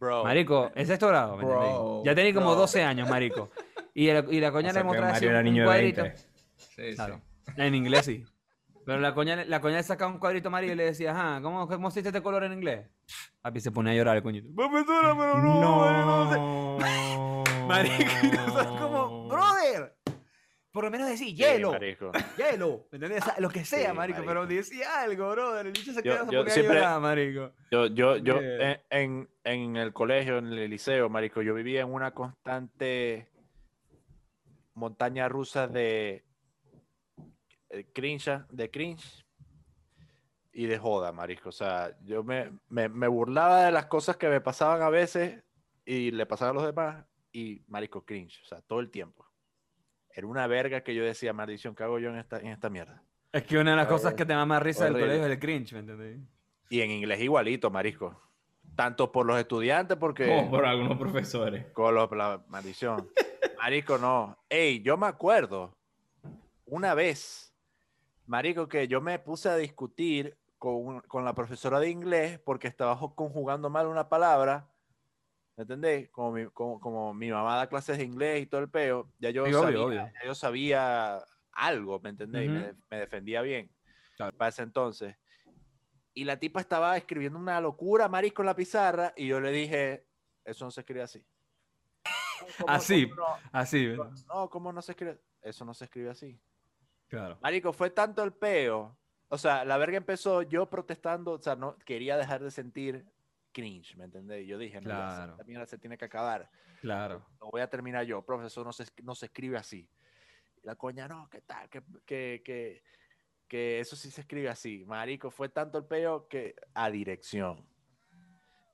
Bro. Marico, en sexto grado, ¿me? Bro, Ya tenía como bro. 12 años, marico. Y, el- y la O coña sea le mostraba así un, era un niño de cuadrito. 20. Sí, Claro. sí. En inglés sí. Pero la coña, la coña le sacaba un cuadrito amarillo y le decía, ajá, ¿cómo, cómo se dice este color en inglés? Papi se ponía a llorar el coñito. Profesora, pero no, no, sé". Marico, y nosotros como, brother. Por lo menos decir hielo, hielo, ¿me entiendes? O sea, Lo que sea, Sí, marico, marico. pero decía algo, brother. El bicho se Yo- quedó yo siempre- marico. Yo, yo, yo en, en, en el colegio, en el liceo, marico, yo vivía en una constante montaña rusa de eh, cringe, de cringe y de joda, marico. O sea, yo me, me, me burlaba de las cosas que me pasaban a veces y le pasaban a los demás y, marico, cringe. O sea, todo el tiempo. Era una verga que yo decía, maldición, ¿qué hago yo en esta, en esta mierda? Es que una de las cosas que te da más risa del Horrible. colegio es el cringe, ¿me entendés? Y en inglés igualito, marico. Tanto por los estudiantes, porque... Como por algunos profesores. Con los- la maldición. Marico, no. Ey, yo me acuerdo una vez, Marico, que yo me puse a discutir con, con la profesora de inglés porque estaba conjugando mal una palabra. ¿Me entendés? Como mi, como, como mi mamá da clases de inglés y todo el peo, ya yo, Sí, obvio, sabía, obvio. ya yo sabía algo, ¿me entendés? Y me, Ujú. de- me defendía bien Claro. para ese entonces. Y la tipa estaba escribiendo una locura, marico, en la pizarra, y yo le dije, eso no se escribe así. ¿Cómo- Así. cómo no? Así. No, ¿cómo no se escribe? Eso no se escribe así. Claro. Marico, fue tanto el peo. O sea, la verga empezó yo protestando, o sea, no quería dejar de sentir cringe, ¿me entendés? Yo dije, no, Claro. esta mierda se tiene que acabar. Claro. Lo voy a terminar yo, profesor, no se, no se escribe así. Y la coña, no, ¿qué tal? Que, que, que, que eso sí se escribe así. Marico, fue tanto el peo que a dirección.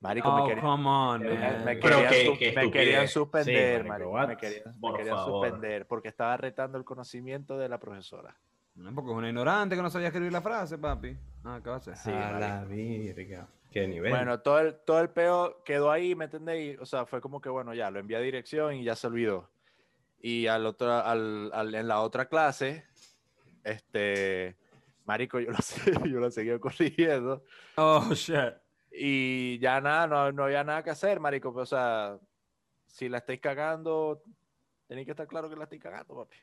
Marico, Oh, me quería, on, me, man. me querían, qué- su- qué me querían suspender, Sí, marico, marico, what? me querían, me querían suspender porque estaba retando el conocimiento de la profesora. No, porque es una ignorante que no sabía escribir la frase, papi. Ah, ¿qué va a hacer? Sí, a la virga. Qué nivel. Bueno, todo el, todo el peo quedó ahí, ¿me entendéis? O sea, fue como que, bueno, ya, lo envié a dirección y ya se olvidó. Y al otro, al, al- en la otra clase, este, marico, yo lo, yo lo seguía corrigiendo Oh, shit. y ya nada, no, no había nada que hacer, marico. pues, o sea, si la estáis cagando, tenéis que estar claro que la estáis cagando, papi.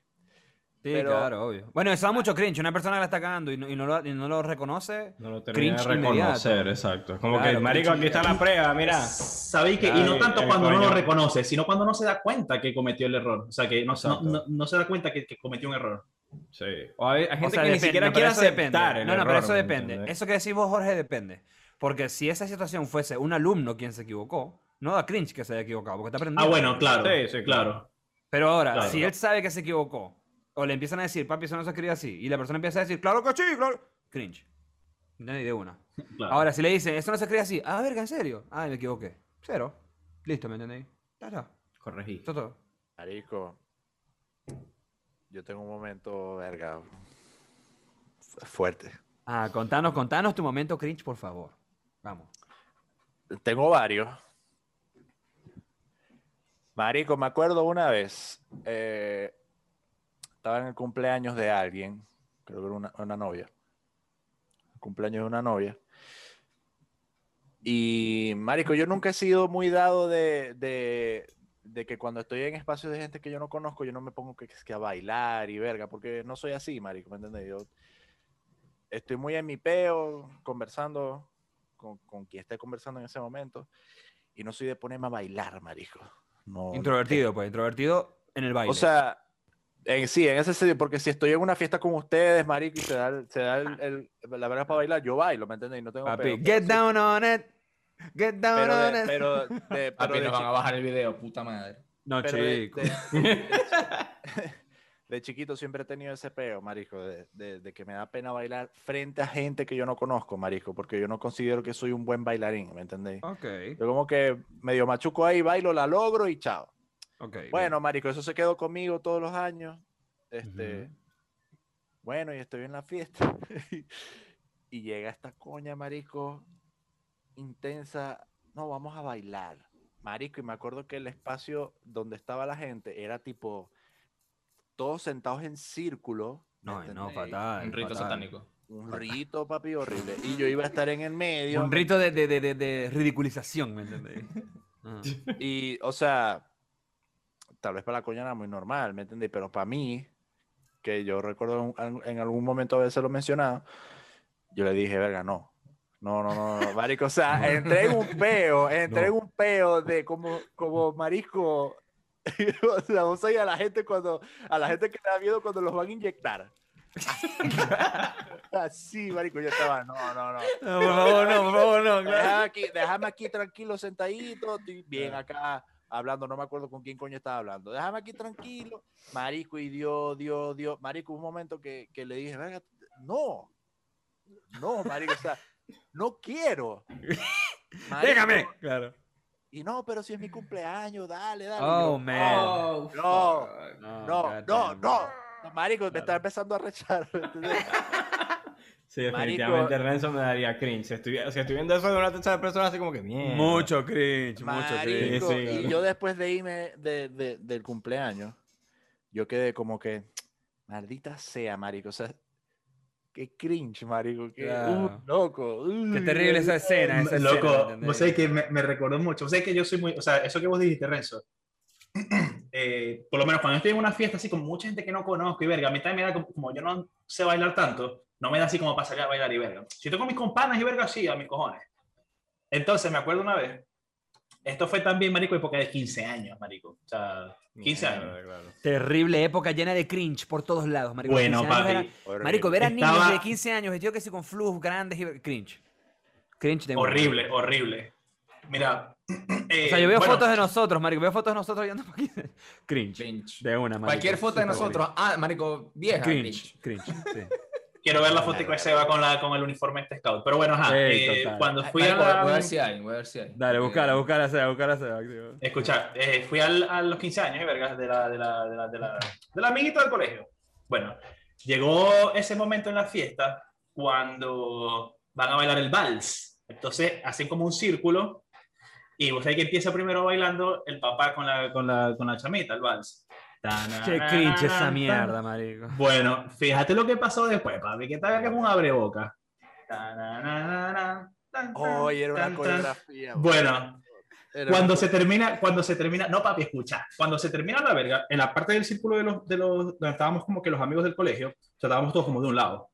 Sí, Pero- claro, obvio. Bueno, eso da mucho cringe. Una persona que la está cagando y no, y no, lo, y no lo reconoce. No lo termina de reconocer, inmediato. exacto. Es como Claro, que, marico, aquí está la prueba, mira. ¿Sabéis que? Y no tanto el cuando no lo reconoce, sino cuando no se da cuenta que cometió el error. O sea, que no, no, Exacto. no- no se da cuenta que, que cometió un error. Sí. O hay, hay O gente sea, que ni depende, siquiera no, quiere pero eso depende. aceptar el No, no, pero error, eso ¿me depende. entiendes? Eso que decís vos, Jorge, depende. Porque si esa situación fuese un alumno quien se equivocó, no da cringe que se haya equivocado, porque está aprendiendo. Ah, bueno, claro. Sí, sí, claro. claro. Pero ahora, Claro. si él sabe que se equivocó, o le empiezan a decir, papi, eso no se escribe así, y la persona empieza a decir, claro que sí, claro. Cringe. No hay de una. claro. Ahora, si le dicen, eso no se escribe así, ah, verga, ¿en serio? Ah, me equivoqué. Cero. Listo, ¿me entendéis? Corregí. Esto es todo. Marico, yo tengo un momento, verga, fu- fuerte. Ah, contanos, contanos tu momento cringe, por favor. Vamos. Tengo varios. Marico, me acuerdo una vez, eh, estaba en el cumpleaños de alguien, creo que era una, una novia, cumpleaños de una novia. Y, Marico, yo nunca he sido muy dado de, de, de que cuando estoy en espacios de gente que yo no conozco, yo no me pongo que, que a bailar y verga, porque no soy así, Marico, ¿me entiendes? Yo estoy muy en mi peo, conversando con, con quien esté conversando en ese momento, y no soy de ponerme a bailar, Marico. No, no Introvertido, pues, introvertido en el baile. o sea, en, sí, en ese sentido, porque si estoy en una fiesta con ustedes, marico, y se da, el- se da el, el- la verdad para bailar, yo bailo, ¿me entiendes? Y no tengo papi, pedo, get sí- down on it. Get down Pero on de, it. pero de- pero Papi, de nos van a bajar el video, puta madre. no, pero de- chico. de- de- de chiquito siempre he tenido ese peo, marico, de, de- de que me da pena bailar frente a gente que yo no conozco, marico, porque yo no considero que soy un buen bailarín, ¿me entendéis? Ok, Yo como que medio machuco ahí, bailo, la logro y chao. Ok. Bueno, marico, eso se quedó conmigo todos los años. Este, bueno, y estoy en la fiesta. y llega esta coña, marico, intensa. No, vamos a bailar. Marico, y me acuerdo que el espacio donde estaba la gente era tipo todos sentados en círculo. ¿me No, no, fatal. Un rito fatal. satánico. Un rito, papi, horrible. Y yo iba a estar en el medio. Un rito de, de, de, de, de ridiculización, ¿me entendéis? Ajá. Y, o sea, tal vez para la coña era muy normal, ¿me entendí? Pero para mí, que yo recuerdo en, en algún momento haberse lo mencionado, yo le dije, verga, no. No, no, no, no, marico. O sea, entré en un peo, entré en un peo de como, como marisco. o sea, vos a la gente cuando, a la gente que da miedo cuando los van a inyectar. Así, marico, yo estaba, no, no, no. No, por favor, no, por favor, no. claro. Déjame aquí, déjame aquí tranquilo, sentadito, estoy bien acá hablando, no me acuerdo con quién coño estaba hablando. Déjame aquí tranquilo, marico, y Dios, Dios, Dios, marico, un momento que, que le dije, venga, no, no, marico, o sea, no quiero. Marico, Déjame. Claro. Y no, pero si es mi cumpleaños, dale, dale. Oh, Yo, man. Oh, No, no, no, damn. no. Marico, me está empezando a rechar. Sí, Marico. definitivamente Renzo me daría cringe. Si estoy, si estoy viendo eso de una tercera persona, así como que mierda. Mucho cringe, mucho cringe. Marico, sí. y yo después de irme de, de- del cumpleaños, yo quedé como que, maldita sea, marico, o sea, qué cringe, marico, qué Claro. uh, loco. uh, Qué terrible esa escena, esa escena, ¿me Loco, entendéis? vos sabés que me, me recordó mucho. Vos sabés que yo soy muy. O sea, eso que vos dijiste, Renzo. eh, por lo menos cuando estoy en una fiesta así con mucha gente que no conozco y verga, a mí también me da como, como yo no sé bailar tanto, no me da así como para salir a bailar y verga. Si estoy con mis companas y verga, sí, a mis cojones. Entonces, me acuerdo una vez, esto fue también, marico, época de 15 años, marico. O sea, 15 años. Mierda, claro. Terrible época llena de cringe por todos lados, marico. Bueno, 15 años papi. era-. Marico, ver a niños Estaba- de 15 años vestidos que sí con flujos grandes y cringe. Cringe de. Horrible, horrible. Mira. eh, O sea, yo veo bueno, fotos de nosotros, marico. Veo fotos de nosotros yendo por aquí. Cringe. Cringe. De una, marico. Cualquier foto de nosotros. Ah, marico, vieja. Cringe. Cringe. Cringe. sí. Quiero ver la foto de Seba con, la, con el uniforme este scout. Pero bueno, ajá. Eh, cuando Ay, fui a marico, la... Voy a ver si hay, voy a ver si hay. Dale, buscala, buscala, sea, buscala, sea. activo. Escucha, eh, fui al- a los 15 años, eh, vergas, de la, de la, de la, de la, de la amiguita del colegio. Bueno, llegó ese momento en la fiesta cuando van a bailar el vals. Entonces hacen como un círculo y vos sabés que empieza primero bailando el papá con la, con la, con la chamita, el vals. Qué cringe esa mierda, marico. Bueno, fíjate lo que pasó después, papi, que tal que es un abreboca. Oye, era una coreografía. Bueno, Cuando se termina, cuando se termina, no papi, escucha, cuando se termina la verga, en la parte del círculo de los, de los, donde estábamos como que los amigos del colegio, o sea, estábamos todos como de un lado.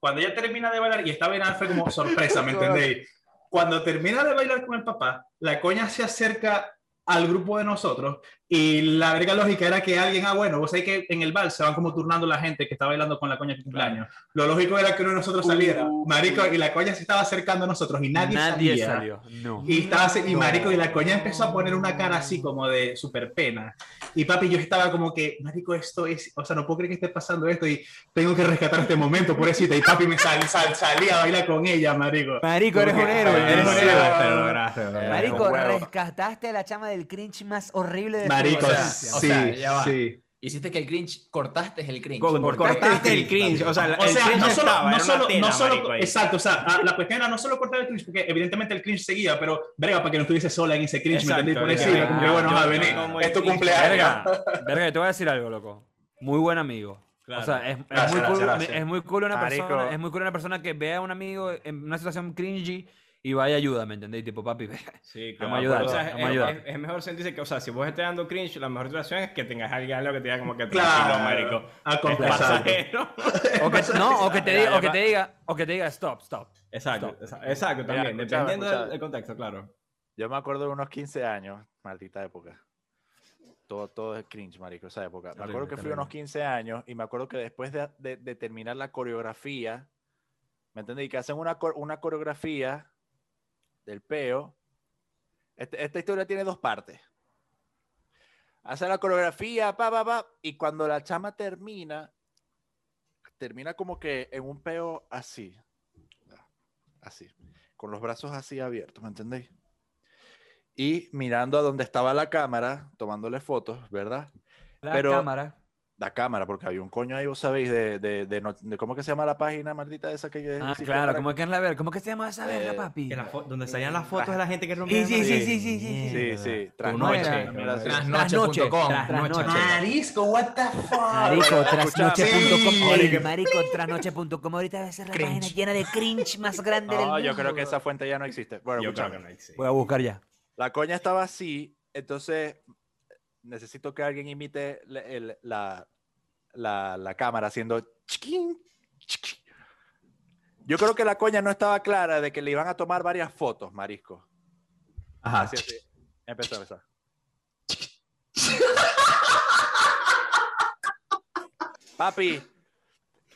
Cuando ella termina de bailar, y esta vaina fue como sorpresa, ¿me entendéis? Cuando termina de bailar con el papá, la coña se acerca al grupo de nosotros y la verga lógica era que alguien, ah, bueno, vos sabés que en el bar se van como turnando la gente que está bailando con la coña de cumpleaños. Lo lógico era que uno de nosotros saliera, marico, y la coña se estaba acercando a nosotros y nadie, Nadie salía. salió. No. Y estaba y marico, y la coña empezó a poner una cara así como de super pena. Y papi, yo estaba como que, marico, esto es, o sea, no puedo creer que esté pasando esto y tengo que rescatar este momento, pobrecita. Y papi me sal, sal, salía a bailar con ella, marico. Marico, eres un héroe. Eres un. Marico, rescataste a la chama del cringe más horrible de Marico, tu o sea, existencia. o sí, sea, ya va. sí. Hiciste que el cringe, cortaste el cringe. Co- Cortaste el cringe. O sea, O el sea, cringe no solo, estaba, no solo, tela, no solo- marico, ahí. exacto, o sea, ah, la cuestión era no solo cortar el cringe, porque evidentemente el cringe seguía, pero, verga, para que no estuviese sola en ese cringe, Exacto, ¿me entendés? Por como ya, bueno, yo- va a venir, es tu cumpleaños. Verga, verga, te voy a decir algo, loco. Muy buen amigo. Claro. O sea, es, es Gracias, muy cool, gracias, gracias. es muy cool una Marico. persona, es muy cool una persona que vea a un amigo en una situación cringy y vaya ayuda, ¿me entendés? Tipo, papi, ve. Sí, Vamos a claro. ayudar, O sea, vamos es, a ayudar. es- es mejor sentirse que, o sea, si vos estás dando cringe, la mejor situación es que tengas a alguien al lado que te diga como que Claro. tranquilo, marico. A Es. O que, no, o que te diga, o que te diga, o que te diga, stop, stop. Exacto, Stop. exacto, también, dependiendo del, contexto, claro. Yo me acuerdo de unos 15 años, maldita época. Todo, todo es cringe, marico, esa época. me acuerdo que fui unos 15 años y me acuerdo que después de, de- de terminar la coreografía, ¿me entendí? Que hacen una, una coreografía del peo. Este- esta historia tiene dos partes. Hacen la coreografía, pa, pa, pa, y cuando la chama termina, termina como que en un peo así. Así. Con los brazos así abiertos, ¿me entendéis? Y mirando a donde estaba la cámara, tomándole fotos, ¿verdad? La Pero- cámara. La cámara, porque había un coño ahí, vos sabéis, de, de, de, no- de cómo que se llama la página maldita esa que Ah, existe claro, ¿cómo es que es la verga? ¿Cómo es que se llama esa verga, Eh, papi? La donde salían las fotos de la gente que rompía. Sí, sí, sí, sí, sí, sí, Sí, sí, trasnoche. Trasnoche.com. Trasnoche. Marisco, what the fuck. Marico, trasnoche.com. Sí. Marico, trasnoche.com. Ahorita debe ser la Cringe. página llena de cringe más grande del No, mundo. yo creo que esa fuente ya no existe. Bueno, Yo creo que no existe. Voy a buscar ya. La coña estaba así, entonces necesito que alguien imite la, el- la, la- la cámara haciendo chiquín, chiquín. Yo creo que la coña no estaba clara de que le iban a tomar varias fotos, marisco. Ajá. Así, así. Empezó, empezó. Papi,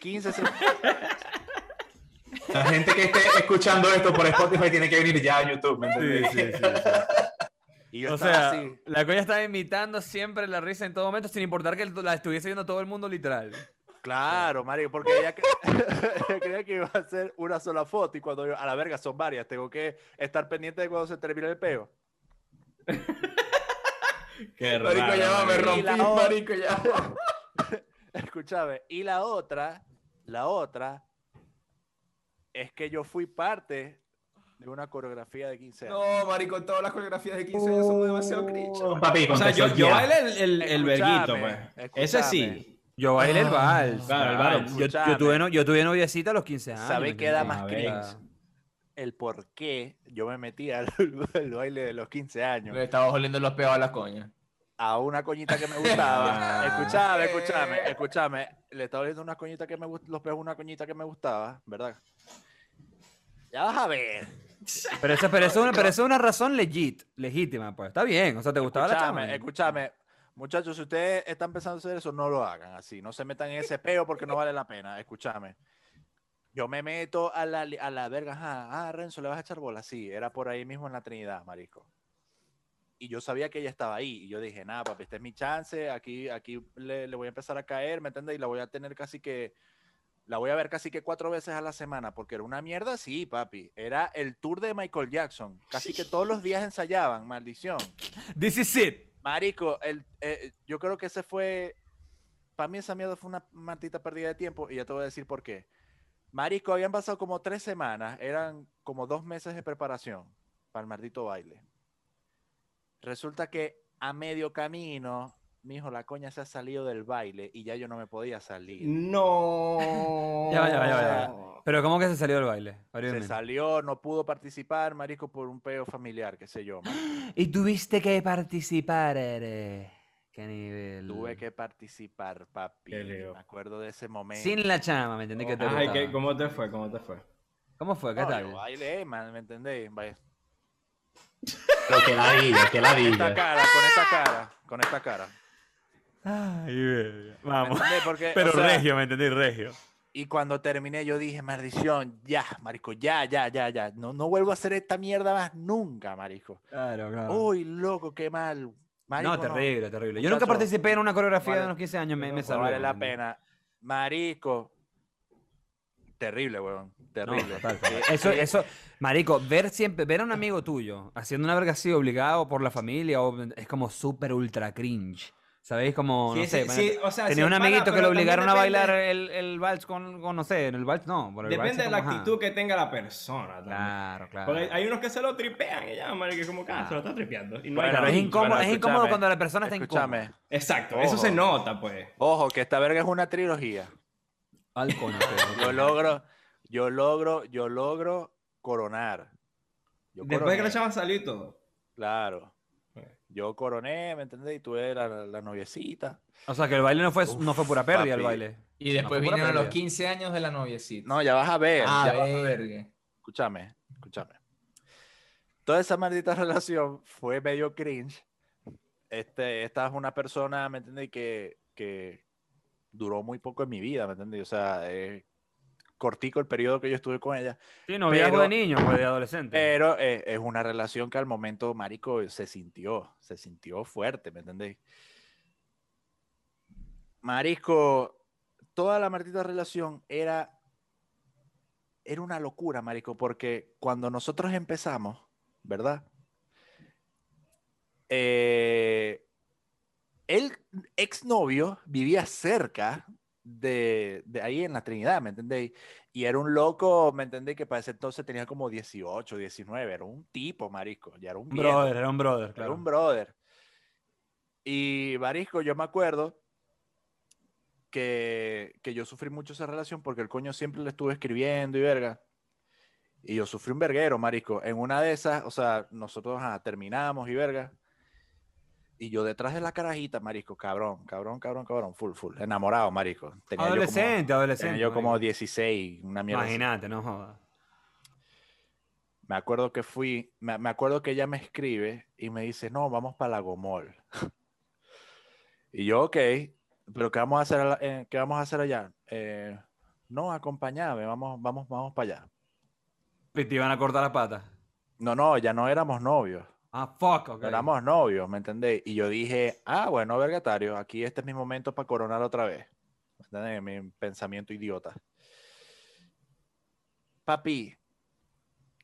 15 segundos. La gente que esté escuchando esto por Spotify tiene que venir ya a YouTube, ¿me entendés? Y yo O estaba sea, así. la coña estaba imitando siempre la risa en todo momento, sin importar que la estuviese viendo todo el mundo literal. Claro, Mario, porque ella, cre- ella creía que iba a hacer una sola foto y cuando yo, a la verga, son varias, tengo que estar pendiente de cuando se termine el peo. Qué Marico, raro, ya va, me marico. rompí, marico, ya. Escúchame, y la otra, la otra, es que yo fui parte de una coreografía de 15 años. No, marico, todas las coreografías de 15 años son demasiado cringe. Papi, O sea, yo, yo bailé el, el, el verguito, pues. Ese sí. Yo bailé el vals. claro, el vals. Yo, tuve, no- yo tuve noviecita a los 15 años. ¿Sabe ¿me qué da más cringe? El por qué yo me metí al, al baile de los 15 años. Le estaba oliendo los peos a las coñas. a una coñita que me gustaba. Ah. escúchame, escúchame, escúchame. Le estaba viendo una coñita que me gustaba, los peos una coñita que me gustaba, ¿verdad? Ya vas a ver. Pero eso, pero, eso es una, pero eso es una razón legit, legítima, pues. Está bien. O sea, ¿te gustaba la Escúchame, chama? escúchame. Muchachos, si ustedes están pensando hacer eso, no lo hagan así. No se metan en ese peo porque no vale la pena. Escúchame. Yo me meto a la, a la verga. ajá, Ah, Renzo, ¿le vas a echar bola? Sí, era por ahí mismo en la Trinidad, marico. Y yo sabía que ella estaba ahí. Y yo dije, nada, papi, esta es mi chance. Aquí, aquí le, le voy a empezar a caer, ¿me entiendes? Y la voy a tener casi que... La voy a ver casi que cuatro veces a la semana, porque era una mierda, sí, papi. Era el tour de Michael Jackson. Casi que todos los días ensayaban, maldición. This is it. Marico, el, eh, yo creo que ese fue. Para mí, esa mierda fue una maldita pérdida de tiempo y ya te voy a decir por qué. Marico, habían pasado como tres semanas, eran como dos meses de preparación para el maldito baile. Resulta que a medio camino mijo, la coña se ha salido del baile y ya yo no me podía salir. No. Ya va, ya va, ya va, ya Pero ¿cómo que se salió del baile? Se salió, no pudo participar, marico, por un peo familiar, qué sé yo. marico. Y tuviste que participar, Ere. Qué nivel. Tuve que participar, papi. Me acuerdo de ese momento. Sin la chama, ¿me entendés? Que te Ay. ¿qué- ¿cómo te fue? ¿Cómo te fue? ¿Cómo fue? ¿Qué No, tal? yo bailé, man, ¿me entendéis? Vaya. Pero que ladilla, que Con esta cara, con esta cara, con esta cara. Ay, verga. ¿Me Vamos. Porque, Pero o sea, regio, ¿me entendés? Regio. Y cuando terminé, yo dije, maldición, ya, marico, ya, ya, ya, ya. No, no vuelvo a hacer esta mierda más nunca, marico. Claro, claro. Uy, loco, qué mal. Marico, no, terrible, terrible. Yo nunca participé en una coreografía de unos 15 años, me, me No salvé. vale ¿me la pena. Marico. Terrible, weón. No, Terrible. total, total. Sí, Eso, eso, marico, ver siempre, ver a un amigo tuyo haciendo una verga así obligado por la familia o, es como súper ultra cringe. ¿Sabéis? Como, no Sí, sé, sí, o sea, tenía un pana, amiguito que lo obligaron a bailar el, el vals con, con, no sé, en el vals no, por el vals Depende de la como, ajá. actitud que tenga la persona. también. Claro, claro. Porque hay unos que se lo tripean y ya, marico, como que ah, Claro. se lo está tripeando. Y no Bueno, es incómodo, es incómodo cuando la persona está Escúchame. incómoda. Exacto, eso se nota, pues. Ojo, que esta verga es una trilogía. Al coño, Yo logro, yo logro, yo logro coronar. Yo Después de que la coroné, chava salió y todo. Claro. Yo coroné, ¿me entendés? Y tuve la, la noviecita. O sea, que el baile no fue, no fue pura pérdida, el baile. Y después No, vinieron los pérdida. 15 años de la noviecita. No, ya vas a ver. ah, ya vas a ver. Escúchame, escúchame. Toda esa maldita relación fue medio cringe. Este, esta es una persona, ¿me entiendes? Que, que duró muy poco en mi vida, ¿me entiendes? O sea, eh, cortico el periodo que yo estuve con ella. Sí, noviazgo de niño, pues de adolescente. Pero eh, es una relación que al momento, marico, se sintió, se sintió fuerte, ¿me entendéis? Marico, toda la maldita relación era, era una locura, marico, porque cuando nosotros empezamos, ¿verdad? Eh, el exnovio vivía cerca de, de ahí en la Trinidad, ¿me entendéis? Y era un loco, ¿me entendéis? Que para ese entonces tenía como 18, 19, era un tipo, marisco, ya era un viejo, brother, era un brother, era claro. un brother. Y marisco, yo me acuerdo que, que yo sufrí mucho esa relación porque el coño siempre le estuve escribiendo y verga. Y yo sufrí un verguero, marisco. En una de esas, o sea, nosotros ajá, terminamos y verga. Y yo detrás de la carajita, marisco, cabrón, cabrón, cabrón, cabrón, full, full, enamorado, marisco. Tenía yo como- Adolescente, adolescente. Tenía yo como marico. 16, una mierda. Imagínate, no jodas. Me acuerdo que fui, me, me acuerdo que ella me escribe y me dice, no, vamos para la Gomol. y yo, ok, pero ¿qué vamos a hacer, eh, ¿qué vamos a hacer allá? Eh, no, acompáñame, vamos, vamos, vamos para allá. Y te iban a cortar las patas. No, no, ya no éramos novios. Ah, fuck, ok. No éramos novios, ¿me entendéis? Y yo dije, ah, bueno, vergatario, aquí este es mi momento para coronar otra vez. ¿Me entendéis? Mi pensamiento idiota. Papi,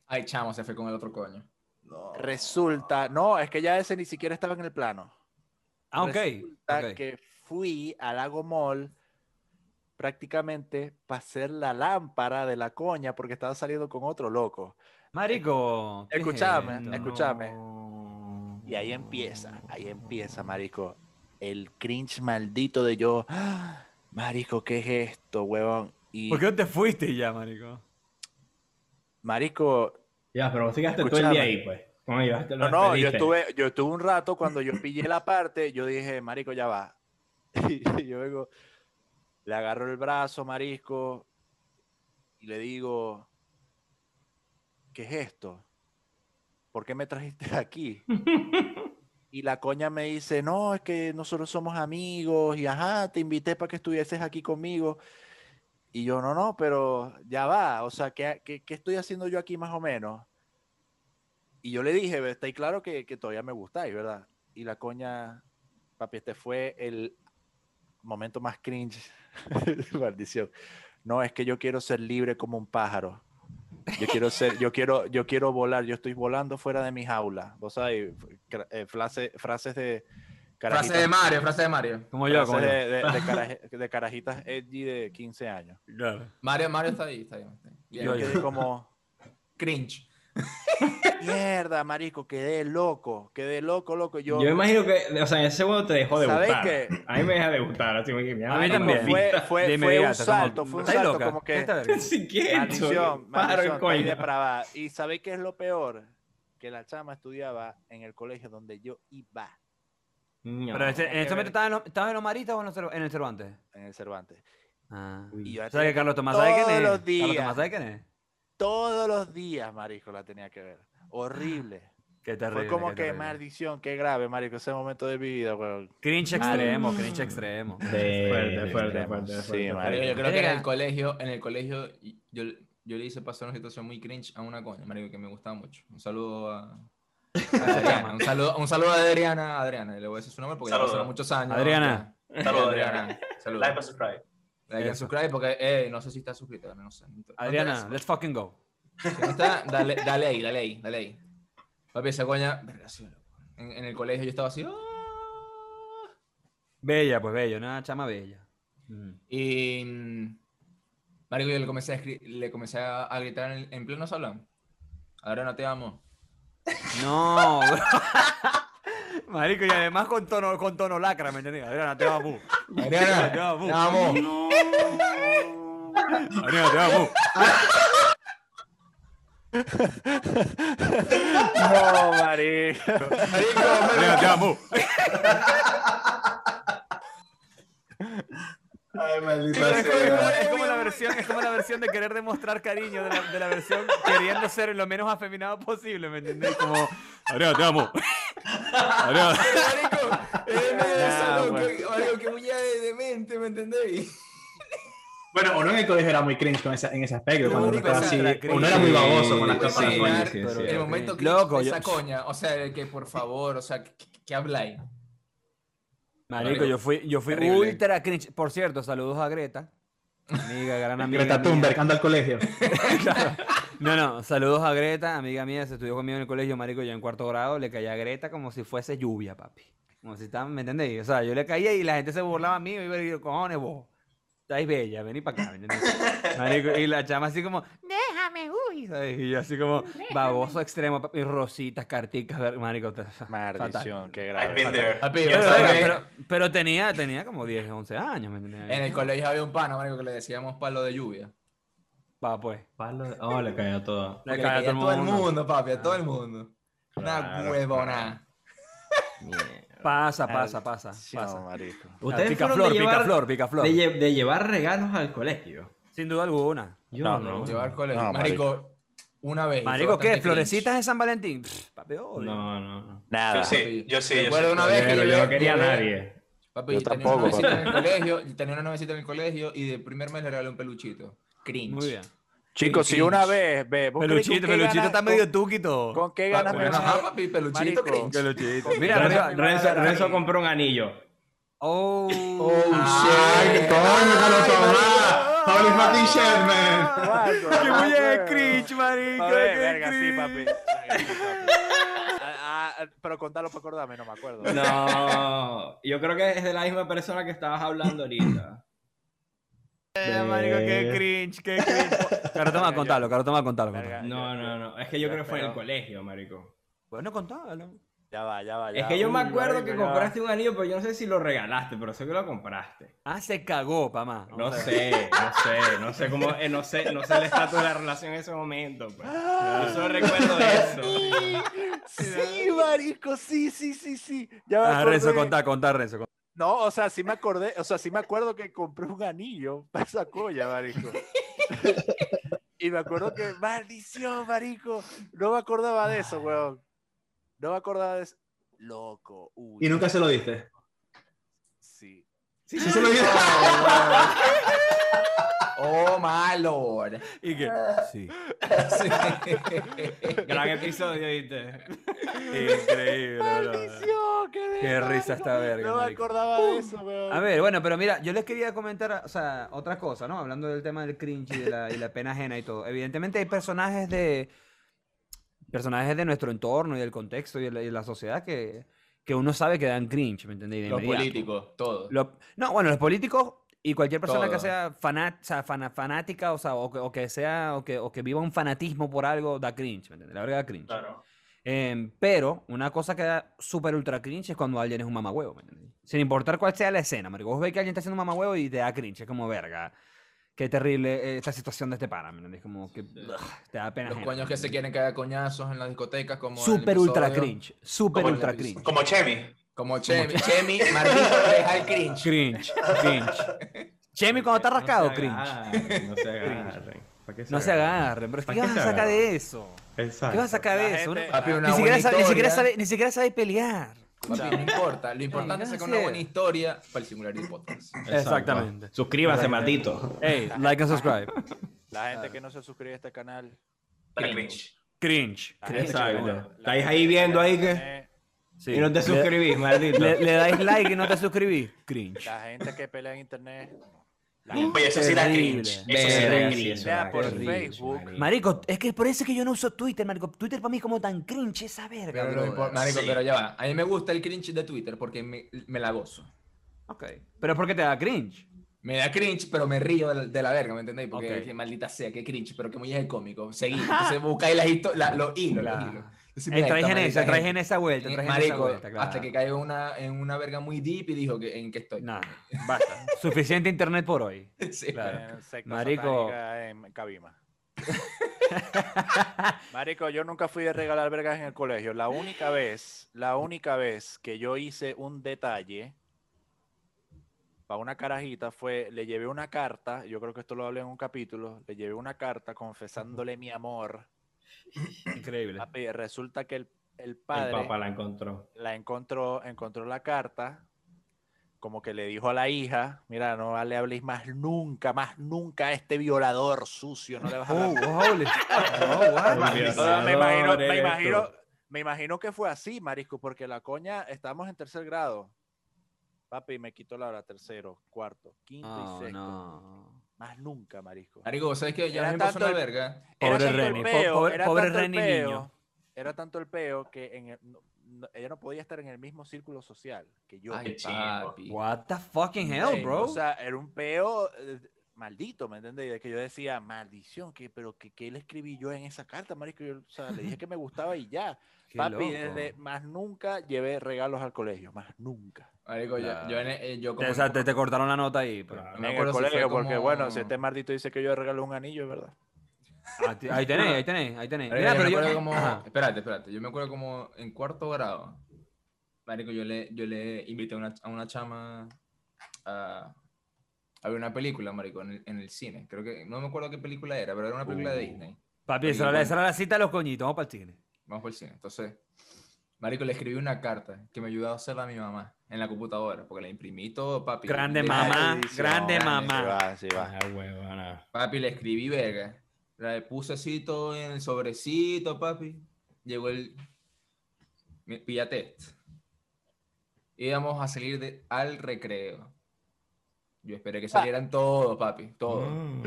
Ay, chamo, se fue con el otro coño. resulta, no, es que ya ese ni siquiera estaba en el plano. Ah, ok. Resulta ok. que fui al Lago Mall prácticamente para hacer la lámpara de la coña porque estaba saliendo con otro loco. Marico. ¿qué es Escúchame, escúchame. No. Y ahí empieza, ahí empieza, marico, el cringe maldito de yo, "Ah, marico, ¿qué es esto, huevón? Y, ¿Por qué no te fuiste ya, marico? marico, Ya, pero vos te quedaste todo el día Escúchame. ahí, pues. Lo no, no, yo estuve, yo estuve un rato cuando yo pillé la parte, yo dije, marico, ya va. Y yo le agarro el brazo, marisco, y le digo, ¿qué es esto? ¿Por qué me trajiste aquí? Y la coña me dice, no, es que nosotros somos amigos, y ajá, te invité para que estuvieses aquí conmigo. Y yo, no, no, pero ya va, o sea, ¿qué, qué, qué estoy haciendo yo aquí más o menos? Y yo le dije, "Ve, está claro que, que todavía me gustáis, ¿verdad? Y la coña, papi, este fue el momento más cringe. Maldición. No, es que yo quiero ser libre como un pájaro. Yo quiero ser, yo quiero, yo quiero volar. Yo estoy volando fuera de mi jaula. Vos sabés, eh, frase- frases de Frase carajitas, de Mario, frase de Mario. Como yo, como frases yo. de, de- de caraje- de carajitas edgy de 15 años. Claro. Mario, Mario está ahí, está ahí. está ahí. Yo Yo- quedé como, Cringe. Mierda, marico, quedé loco, quedé loco, loco. Yo, Yo me imagino que, o sea, en ese segundo te dejó de ¿Sabes gustar. qué? A mí me deja de gustar, así que mira, A mí también. fue, fue, De fue un inmediato, como, salto, fue un ¿estáis salto loca? como que... Maldición, maldición, depravada. ¿Y sabéis qué es lo peor? Que la chama estudiaba en el colegio donde yo iba, No. Pero este- en este momento ver. estabas en, los- estabas en o en, el Cervantes. en el Cervantes. Ah. Y yo ¿Sabes que Carlos Tomás sabe quién es? todos los Carlos días. Tomás sabe quién es. Todos los días, marico, la tenía que ver. Horrible. Qué terrible. Fue como qué que terrible. maldición, qué grave, marico, ese momento de mi vida, weón. Cringe extremo, cringe extremo. Fuerte, fuerte, extremo. fuerte, Sí, fuerte. marico. Marico, yo creo que en el colegio, en el colegio, yo, yo le hice pasar una situación muy cringe a una coña, marico, que me gustaba mucho. Un saludo a, Adriana. Un saludo, un saludo a Adriana, a Adriana, le voy a decir su nombre porque ya pasaron muchos años. Adriana. Saludos, Adriana. Saludos. Like and Eso. subscribe porque, eh, no sé si está suscrita, no sé. No Adriana, no let's fucking go. Si no está, dale, dale ahí, dale ahí, dale ahí. Papi, esa coña, en, en el colegio yo estaba así, "Ah". Bella, pues bella, una chama bella. Mm. y mm, marico, yo le comencé a, le comencé a, a gritar en, en pleno salón. Adriana, te amo. No, bro. Marico, y además con tono, con tono lacra, ¿me entendés? Adriana, te amo. Adriana, Te amo. te amo. Adriana, te amo. No, marico. Adriana, te amo. Ay, maldita Es como, es como- sea. es como la versión, es como la versión de querer demostrar cariño de la, de la versión queriendo ser lo menos afeminado posible, ¿me entendés? Como, Adriana, te amo. Pues. que- que muy de demente, ¿me entendéis? Bueno, uno en el colegio era muy cringe con esa- en ese aspecto. Cuando estaba o así, sea, uno era muy baboso con las cosas. sí, sí, sí, el momento que Loco, esa yo- coña, o sea, que por favor, o sea, ¿qué, qué habláis? Marico, yo fui, yo fui Terrible. ultra cringe. Por cierto, saludos a Greta. Amiga, gran amiga. Greta. Thunberg anda al colegio. Claro. No, no, saludos a Greta, amiga mía, se estudió conmigo en el colegio, marico, yo en cuarto grado le caía a Greta como si fuese lluvia, papi. Como si estaban, ¿me entendéis? O sea, yo le caía y la gente se burlaba a mí y iba a decir, cojones vos, estáis bella, vení para acá, ¿me entendés? Marico, y la chama así como, déjame, uy, ¿sabes? Y yo así como, baboso extremo, papi, rositas, carticas, marico. Maldición, qué I've been grave. there. Papi, Pero, sea, pero- pero- pero tenía, tenía como 10, 11 años, ¿me entendés? en el colegio había un pana, marico, que le decíamos palo de lluvia. Va, pues. Palo de- Oh, le cayó todo. Le cae a caía todo el mundo. papi, a todo el mundo. Una Claro, huevona. Mierda. Pasa, pasa, pasa, pasa. marico. Ustedes pica fueron flor, de pica llevar, flor, pica flor. De, lle- de llevar regalos al colegio. Sin duda alguna. Yo No, no. no. Llevar colegio. No, marico, una vez. Marico, ¿qué? cringe. ¿Florecitas de San Valentín? Pff, papi, obvio. No, no, no. Nada. Yo sí, yo sí. yo Recuerdo sí. una vez que Pero yo no quería a nadie. Papi, Yo tenía tampoco, una novecita papi. en el colegio, tenía una novecita en el colegio y de primer mes le regalé un peluchito. Cringe. Muy bien. Chicos, si una vez, ve, ¿vos crees Peluchito, peluchito ganas- está medio tuquito. ¿Con, qué ganas bueno, ajá, papi, peluchito. Peluchito. Mira, Renzo, Renzo. Renzo- Renzo compró un anillo. Oh. Ay, coño, Carlos Tomás. Holy fucking shit, man. Qué muy de cringe, marico. Verga, sí, cringe. papi. Sí, papi. Ah, ah, pero contalo para acordarme, no me acuerdo. No, yo creo que es de la misma persona que estabas hablando ahorita. Eh, marico, qué cringe, qué cringe. Caro, toma, contalo, Caro, toma, contalo. Contalo. No, no, no. Es que yo creo que fue en el colegio, marico. Bueno, contalo. Ya va, ya va. Es que yo me acuerdo marico, que va. compraste un anillo, pero yo no sé si lo regalaste, pero sé que lo compraste. Ah, se cagó, mamá. No sé, no sé, no sé cómo, eh, no sé, no sé el estatus de la relación en ese momento. Pues. Yo solo recuerdo eso. Sí, marico, sí, sí, sí, sí. Ya me Ah, Renzo, contá, contá, Renzo. contá. No, o sea, sí me acordé, o sea, sí me acuerdo que compré un anillo para esa colla, marico. y me acuerdo que, maldición, marico, no me acordaba de eso, weón. No me acordaba de eso. Loco, uy. Y nunca se lo diste. Sí. Sí, se lo diste. Oh, my lord. ¿Y qué? Sí. Sí. Gran episodio, ¿viste? Increíble. Maldición, qué, Qué risa esta verga, No me acordaba de eso, weón. A ver, bueno, pero mira, yo les quería comentar, o sea, otra cosa, ¿no? Hablando del tema del cringe y de la, y la pena ajena y todo. Evidentemente hay personajes de personajes de nuestro entorno y del contexto y de la, y de la sociedad que, que uno sabe que dan cringe, ¿me de Los políticos, todos. Lo- no, bueno, los políticos Y cualquier persona que Todo. sea fanat- o sea, fana- fanática, o sea, o que, o que sea, o que, o que viva un fanatismo por algo, da cringe, ¿me entiendes? La verdad da cringe. Claro. Em, pero una cosa que da súper ultra cringe es cuando alguien es un mamahuevo, ¿me entiendes? Sin importar cuál sea la escena, marico. Vos ves que alguien está haciendo un mamahuevo y te da cringe, es como verga. Qué terrible eh, esta situación de este pana, ¿me entiendes? Como que ugh, te da pena. Los ajena. coños que se quieren caer coñazos en las discotecas como Súper ultra cringe, súper ultra cringe. Como Chemi. Como Chemi, Chemi, Marquito deja el cringe. Cringe, cringe. Chemi cuando está rascado, no se cringe. agarren, no se agarren. ¿Para qué No se agarren, pero es que ¿Para ¿qué vas se a sacar de eso? Exacto. ¿Qué vas a sacar de eso? Papi, Ni siquiera, sabe, ni, siquiera sabe, ni siquiera sabe pelear. Papi, no importa. Lo importante es ¿qué sacar una buena historia para el Singularity Podcast. Exactamente. Suscríbase, maldito. Hey, like and subscribe. La gente que no se suscribe a este canal. Cringe. Cringe. la Estáis ahí viendo ahí que- Sí. Y no te suscribís, maldito. Le, le dais like y no te suscribís. Cringe. La gente que pelea en internet. Oye, eso sí da cringe. Eso sí da cringe. por Facebook. marico. Es que por eso es que yo no uso Twitter, marico. Twitter para mí es como tan cringe esa verga, Pero, no marico, Sí. pero ya va. A mí me gusta el cringe de Twitter porque me, me la gozo. Ok. Pero es porque te da cringe. Me da cringe, pero me río de la, de la verga, ¿me entendéis? Porque Ok. que maldita sea, qué cringe, pero que muy es el cómico. Seguí. Entonces buscáis las la- los hilos, Claro. los hilos. Traes en esa, traes en esa vuelta, en esa Marico, vuelta, claro. hasta que caigo una, en una verga muy deep y dijo que en qué estoy. Nah, basta. Suficiente internet por hoy. Sí. Claro. Marico. en Cabima. Marico, yo nunca fui de regalar vergas en el colegio. La única vez, la única vez que yo hice un detalle para una carajita fue, le llevé una carta, yo creo que esto lo hablé en un capítulo, le llevé una carta confesándole mi amor. Increíble. Papi, resulta que el, el El padre papá la encontró. la encontró, encontró la carta, como que le dijo a la hija, mira, no le habléis más nunca, más nunca a este violador sucio, no le vas a hablar. Oh. Oh, me imagino, me imagino, tú. me imagino que fue así, marisco, porque la coña, estábamos en tercer grado. Papi, me quitó la hora tercero, cuarto, quinto Oh, y sexto. no. Más nunca, marisco. Marico, ¿sabes qué? Ya Era me pasó tanto una el- verga. Pobre Reni, pobre- Reni niño. Era tanto el peo que en el- no- no- ella no podía estar en el mismo círculo social que yo. Ay, papi. What the fucking hell, bro? O sea, era un peo eh, maldito, ¿me entiendes? De que yo decía, maldición, que, pero que, que le escribí yo en esa carta, marico. Yo, o sea, le dije que me gustaba y ya. Qué Papi, loco. desde más nunca llevé regalos al colegio, más nunca. Marico, yo, Claro. yo, en- eh, yo Te, como... o sea, te, te cortaron la nota ahí. pero- Claro. No me en el acuerdo si fue colegio, porque como- bueno, si este maldito dice que yo regalé un anillo, es verdad. Ah, ti- ahí tenés, ahí tenés, ahí tenés. Marico, Mira, yo pero me yo... acuerdo como... Ajá. Espérate, espérate. Yo me acuerdo como en cuarto grado. Marico, yo le, yo le invité a una, a una chama a, a ver una película, marico, en el, en el cine. Creo que... No me acuerdo qué película era, pero era una película de Uh. Disney. Papi, esa era, la- esa era la cita de los coñitos. Vamos para el cine. Vamos por el cine. Entonces, Marico, le escribí una carta que me ayudó a hacerla a mi mamá en la computadora, porque la imprimí todo, papi. Grande Le- mamá, edición, grande grande, Sí mamá. va, sí va. Ah. Papi, le escribí verga. Le puse así todo en el sobrecito, papi. Llegó el. test. Íbamos a salir de, al recreo. Yo esperé que salieran todos, papi. Todos. Mm.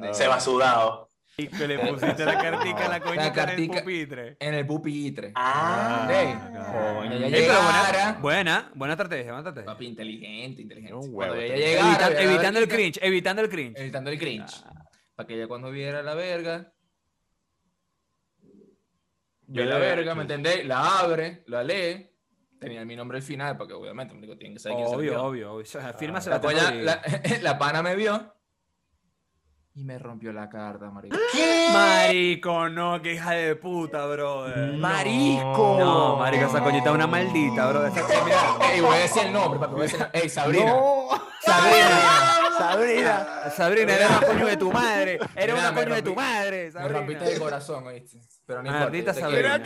De- Se va sudado. Y que le pusiste la cartica a la coñita en el pupitre. En el pupitre. Ah. Ey, pero llegara. buena, buena, buena estrategia, buena estrategia. Papi, inteligente, inteligente. Un Cuando huevo, ella te- llegara, Evita- la evitando el cringe, evitando el cringe. Evitando el cringe. Ah. Para que ella cuando viera la verga. Ve la verga, ¿me entendéis? La abre, la lee. Tenía mi nombre al final, porque obviamente me digo, tienen que saber quién Obvio, obvio, obvio. O sea, fírmasela La, a polla- Rodrigo. la, la pana me vio y me rompió la carta, marico. Marico, no, que hija de puta, brother. ¡Marico! No, marico, esa coñita es una maldita, bro. Esa- mira, Ey, voy a decir el nombre, papi. Voy a decir el- Ey, Sabrina. Sabrina, Sabrina. Sabrina, eres una coño de tu madre. Eres Mira, una me coño de tu madre, Me Sabrina. rompiste el corazón, oíste. Pero no importa. Maldita. Sabrina.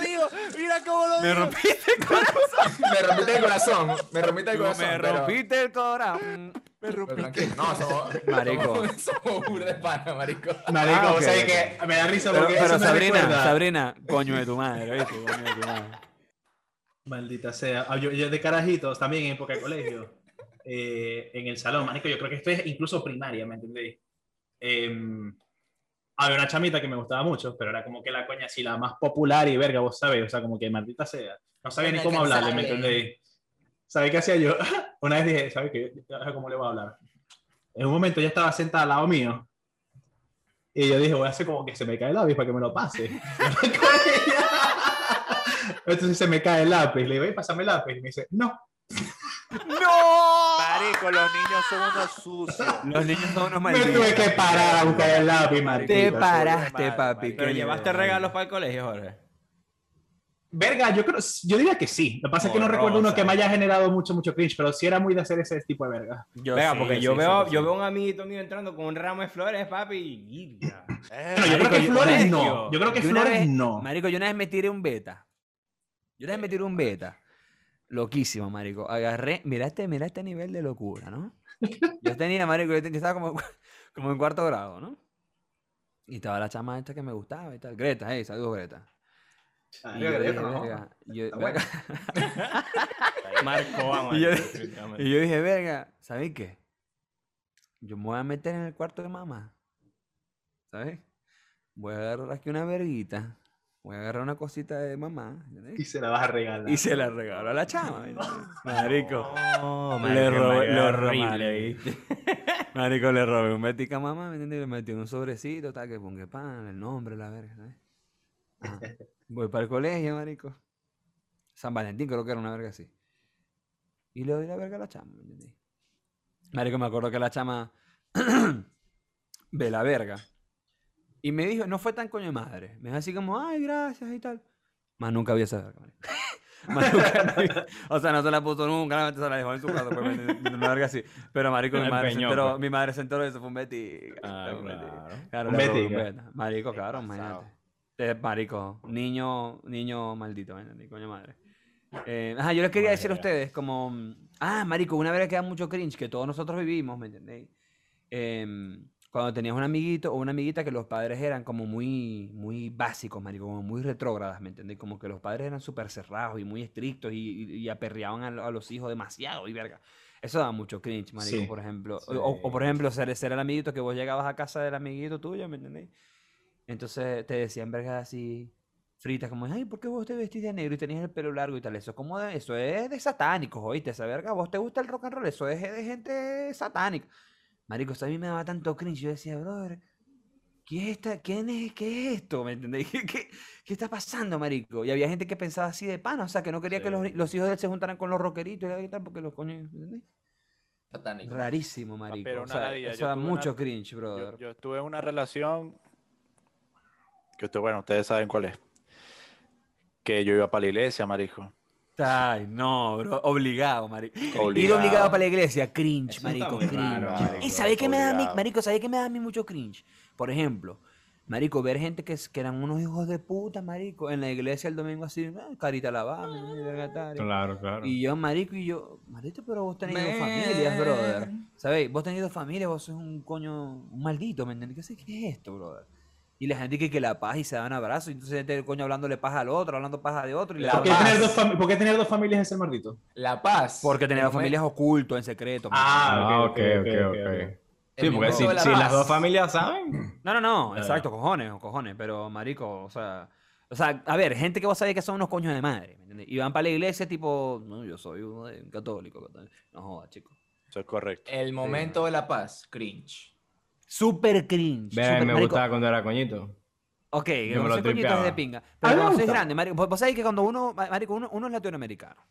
Mira cómo lo digo, mira cómo lo Me digo. rompiste el corazón. Me rompiste el corazón. Me rompiste el corazón. Me pero- rompiste el corazón. pero tranquilo. No, somos. Marico. Somos, burda de pana, marico. Marico, Ah, o ok, sea, que me da risa Pero, porque pero eso me Sabrina, recuerda- Sabrina, coño de tu madre, ¿viste? Coño de tu madre. Maldita sea. Ah, Yo, yo de carajitos, también en época de colegio, eh, en el salón, marico, yo creo que esto es incluso primaria, ¿me entendéis? Em, había una chamita que me gustaba mucho, pero era como que la coña así, la más popular y verga, vos sabés, o sea, como que maldita sea. No sabía ni cómo hablarle, ¿me entendéis? ¿Sabes qué hacía yo? Una vez dije, ¿sabes qué? ¿Cómo le voy a hablar? En un momento ella estaba sentada al lado mío. Y yo dije, voy a hacer como que se me cae el lápiz para que me lo pase. Entonces se me cae el lápiz. Le digo, pásame el lápiz. Y me dice, no. ¡No! Marico, los niños son unos sucios. Los niños son unos Me malditos. tuve que parar a buscar el lápiz, marico. Te paraste, papi. Pero llevaste regalos para el colegio, Jorge. Verga, yo creo, yo diría que sí. Lo que pasa es que no recuerdo uno que me haya generado mucho, mucho cringe, pero sí era muy de hacer ese tipo de verga. Yo Venga, sí, porque yo sí, veo, sí, yo veo un amiguito mío entrando con un ramo de flores, papi. y- Eh, Bueno, yo creo que yo- flores no. Yo creo que flores vez- no. Marico, yo una vez me tiré un beta. Yo una vez me tiré un beta. Loquísimo, marico. Agarré, mira este, mira este nivel de locura, ¿no? Yo tenía, marico, yo, estaba como, como en cuarto grado, ¿no? Y estaba la chama esta que me gustaba y tal. Greta, hey, saludos Greta. Ah, Y yo dije, no. verga, yo-. Marco, vamos. Y yo- Y yo dije, verga, ¿sabes qué? Yo me voy a meter en el cuarto de mamá. ¿Sabes? Voy a agarrar aquí una verguita. Voy a agarrar una cosita de mamá. ¿entendés? Y se la vas a regalar. Y se la regalo a la chama. ¿me entiendes? Marico. Oh, Le robé- le horrible. Marico, le robé un betica a mamá, ¿me entiendes? Le metí un sobrecito, tal, que ponga pan, el nombre, la verga. Voy para el colegio, marico. San Valentín creo que era una verga así. Y le doy la verga a la chama, ¿me entendés? Marico, me acuerdo que la chama ve la verga. Y me dijo, no fue tan coño de madre. Me dijo así como, ay, gracias y tal. Más nunca vi esa. Más nunca. O sea, no se la puso nunca, se la dejó en su casa. Pues, así. Pero, marico, mi madre, se enteró, pues. mi madre se enteró de eso, fue un betica. Ah, fue un claro. Un betica. beta. Marico, claro, imagínate. Eh, marico, niño, niño maldito, ¿me entendí? Coño madre. Eh, ajá, yo les quería decir a ustedes como... mm, Ah, marico, una vez que da mucho cringe, que todos nosotros vivimos, ¿me entendéis? Em, cuando tenías un amiguito o una amiguita que los padres eran como muy, muy básicos, marico, como muy retrógradas, ¿me entendéis? Como que los padres eran súper cerrados y muy estrictos y, y- y aperreaban a, a los hijos demasiado y verga. Eso da mucho cringe, marico, Sí, por ejemplo. O- sí. O, o, por ejemplo, ser, ser el amiguito que vos llegabas a casa del amiguito tuyo, ¿me entendéis? Entonces te decían vergas así fritas, como, ay, ¿por qué vos te vestís de negro y tenías el pelo largo y tal? Eso, es como de, eso es de satánicos, oíste, esa verga, vos te gusta el rock and roll, eso es de gente satánica. Marico, a mí me daba tanto cringe, yo decía, brother, ¿qué es esta? ¿Quién es? ¿Qué es esto? ¿Me entendés? ¿Qué, qué, qué está pasando, marico? Y había gente que pensaba así de pana, o sea, que no quería que los, los hijos de él se juntaran con los rockeritos y tal, porque los coños, ¿me entendés? Satánico. Rarísimo, marico. pero o sea, ladilla, eso yo da tuve una- mucho cringe, Yo, brother. yo estuve en una relación que usted, bueno, ustedes saben cuál es. Que yo iba para la iglesia, marico. Ay, no, bro. Obligado, marico. Ir Obligado. para la iglesia, cringe, Eso marico, cringe. raro, marico, y ¿sabes qué me da a mí, marico? ¿Sabes qué me da a mí mucho cringe? Por ejemplo, marico, ver gente que, es- que eran unos hijos de puta, marico, en la iglesia el domingo así, ah, carita lavada, y- Claro, claro. Y yo, marico, y yo, marico, pero vos tenés dos familias, brother. ¿Sabéis? Vos tenés dos familias, vos sos un coño, un maldito, ¿me entendés? ¿Qué, sé- qué es esto, brother? Y la gente que, que la paz y se dan abrazos, y entonces este coño hablándole paja al otro, hablando paja de otro. Y La ¿Por qué, paz. tener dos por qué tener dos familias es el maldito? La paz. Porque tenía dos familias ocultos, en secreto. ¿me Ah, Ah, ok, ok, ok, Sí, porque si, de la si las paz. dos familias saben. No, no, no, exacto, cojones, cojones, pero marico, o sea, o sea, a ver, gente que vos sabés que son unos coños de madre, ¿me entiendes? Y van para la iglesia tipo, no, yo soy un católico, católico. no jodas, chico. Eso es correcto. El momento de la paz. Cringe. Súper cringe. Ve, súper- me marico, gustaba cuando era coñito. Ok, me no lo soy coñito es de pinga, pero me cuando soy gustaba. grande, marico, vos, vos sabés que cuando uno, ma- marico, uno, uno es latinoamericano,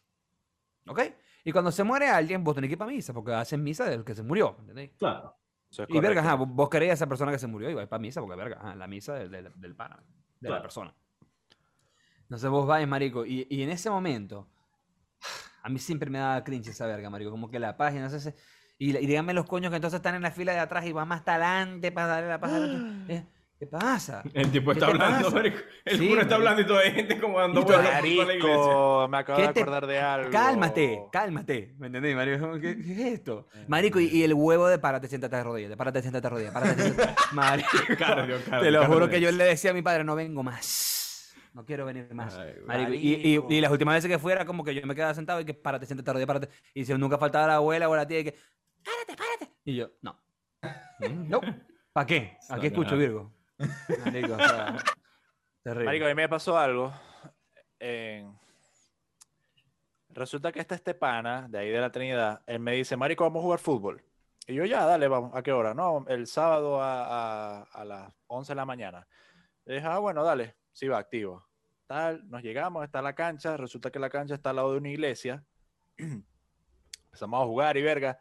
¿ok? Y cuando se muere alguien, vos tenés que ir para misa, porque hacen misa del que se murió, ¿me entendés? Claro. Eso es Y verga, correcto. ajá, vos, vos querés a esa persona que se murió y vais para misa, porque verga, ajá, la misa del, del, del pana, de la Claro. persona. Entonces vos vais, marico, y, y en ese momento, a mí siempre me daba cringe esa verga, marico, como que la página, no sé si- y, y díganme los coños que entonces están en la fila de atrás y van más adelante para darle la al otro. Eh, ¿Qué pasa? El tipo ¿Qué está hablando, pasa? marico. El Sí, cura está hablando y toda hay gente como dando vueltas por la iglesia. Me acabo ¿Qué de te- acordar de algo. Cálmate, cálmate, ¿me entendés, marico? ¿Qué, es esto? Marico, y, y el huevo de párate, siéntate de rodillas, de párate, siéntate de rodillas, párate, siéntate. Marico, Cardio, cardio, te lo juro cardio. que yo le decía a mi padre, no vengo más. No quiero venir más. Ay, güey. Marico, y, y- y las últimas veces que fuera, como que yo me quedaba sentado y que párate, siéntate de rodillas, párate. Y si nunca faltaba la abuela o la tía y que, párate, párate. Y yo, no. No. ¿Para qué? ¿A qué escucho, Virgo? Marico, o sea, terrible. Marico, a mí me pasó algo. en- Resulta que está este pana de ahí de la Trinidad. Él me dice, Marico, vamos a jugar fútbol. Y yo, ya, dale, vamos. ¿A qué hora? No, el sábado a, a- a las 11 de la mañana. Le dije, ah, bueno, dale. Sí, va, activo. Tal, nos llegamos, está la cancha. Resulta que la cancha está al lado de una iglesia. Empezamos a jugar y verga.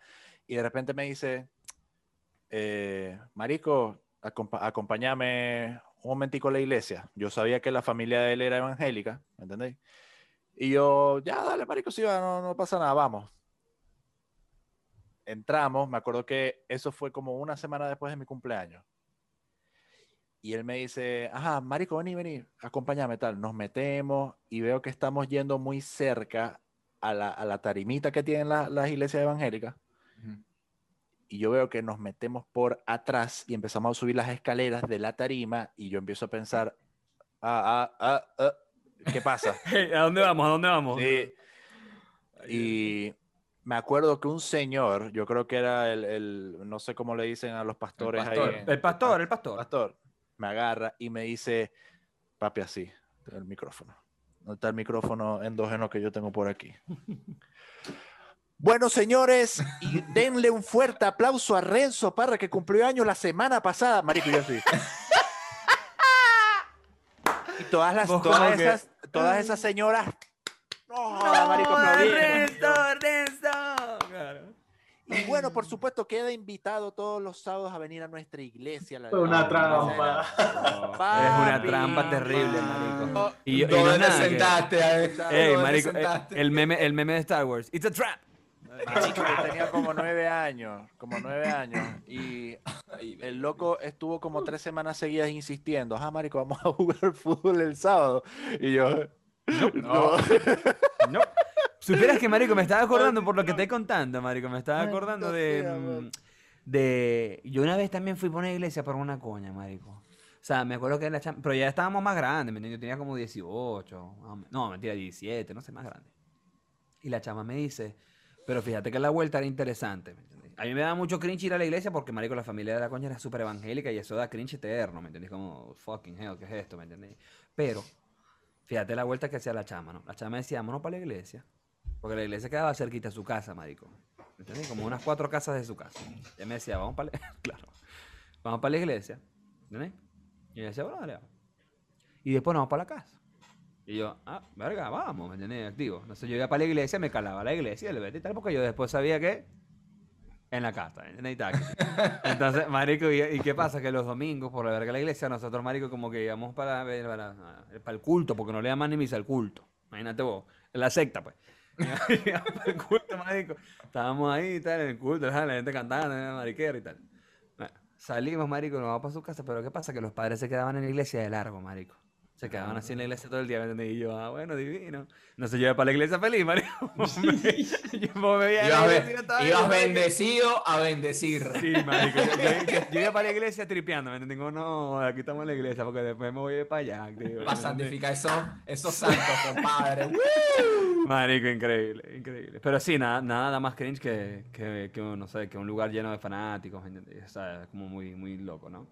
Y de repente me dice, eh, Marico, acompa- acompáñame un momentico a la iglesia. Yo sabía que la familia de él era evangélica, ¿me entendéis? Y yo, ya, dale, marico, sí, va, no, no pasa nada, vamos. Entramos, me acuerdo que eso fue como una semana después de mi cumpleaños. Y él me dice, ajá, marico, vení, vení, acompáñame, tal. Nos metemos y veo que estamos yendo muy cerca a la, a la tarimita que tienen la- las iglesias evangélicas. Y yo veo que nos metemos por atrás y empezamos a subir las escaleras de la tarima y yo empiezo a pensar, ah, ah, ah, ah, ¿qué pasa? ¿A dónde vamos? ¿A dónde vamos? Sí. Y me acuerdo que un señor, yo creo que era el, el- no sé cómo le dicen a los pastores pastor. ahí. El pastor, el pastor. pastor, me agarra y me dice, papi, así, el micrófono. No está el micrófono endógeno que yo tengo por aquí. Bueno, señores, y denle un fuerte aplauso a Renzo Parra que cumplió años la semana pasada. Marico, yo sí. Y todas las, todas que- esas, todas esas señoras. No, marico, aplaudieron. Renzo, Renzo. Claro. Y bueno, por supuesto, queda invitado todos los sábados a venir a nuestra iglesia. la- Fue una la- trampa. Es una trampa terrible, marico. Y, y no ¿Dónde es te nada que- sentaste? te marico, eh, sentaste? el meme, el meme de Star Wars. It's a trap. Yo tenía como nueve años, como nueve años, y el loco estuvo como tres semanas seguidas insistiendo, ah, marico, vamos a jugar fútbol el sábado, y yo, no, No. Supieras que, marico, me estaba acordando por lo que te contando, marico. Me estaba acordando de, mm, de... Yo una vez también fui por una iglesia por una coña, marico. O sea, me acuerdo que la chama... Pero ya estábamos más grandes, ¿me entiendes? Yo tenía como 18. más o menos. No, mentira, 17, no sé, más grande. Y la chama me dice, pero fíjate que la vuelta era interesante, ¿me? A mí me da mucho cringe ir a la iglesia porque, marico, la familia de la coña era súper evangélica y eso da cringe eterno, ¿me entiendes? Como, fucking hell, ¿qué es esto, me entiendes? Pero, fíjate la vuelta que hacía la chama, ¿no? La chama decía, vámonos para la iglesia. Porque la iglesia quedaba cerquita de su casa, marico. ¿Me entiendes? Como unas cuatro casas de su casa. Ella me decía, vamos para la... claro. Vamos para la iglesia. ¿Entiendes? Y yo decía, bueno, dale. Y después vamos para la casa. Y yo, ah, verga, vamos, ¿me entiendes? Activo. Entonces yo iba para la iglesia, me calaba a la iglesia, le y tal, porque yo después sabía que en la casa. Y tal. Entonces, marico, ¿y, y qué pasa? Que los domingos, por la verga la iglesia, nosotros, marico, como que íbamos para, para, para el culto, porque no le llaman ni misa al culto. Imagínate vos, la secta, pues. Íbamos para el culto, marico. Estábamos ahí tal, en el culto, la gente cantando, mariquera y tal. Salimos, marico, nos vamos para su casa, pero ¿qué pasa? Que los padres se quedaban en la iglesia de largo, marico. Se quedaban así en la iglesia todo el día, ¿me? Y yo, ah, bueno, divino. No se lleva para la iglesia feliz, marico. yo me veía Ibas, be- ibas bendecido a bendecir. Sí, marico. Yo, yo- iba para la iglesia tripeando, ¿me no, aquí estamos en la iglesia, porque después me voy a ir para allá. tío, ¿me Para santificar esos, esos santos, compadre. Marico, increíble, increíble. Pero sí, nada, nada da más cringe que, que, que, no sé, que un lugar lleno de fanáticos, ¿me? O sea, es como muy, muy loco, ¿no?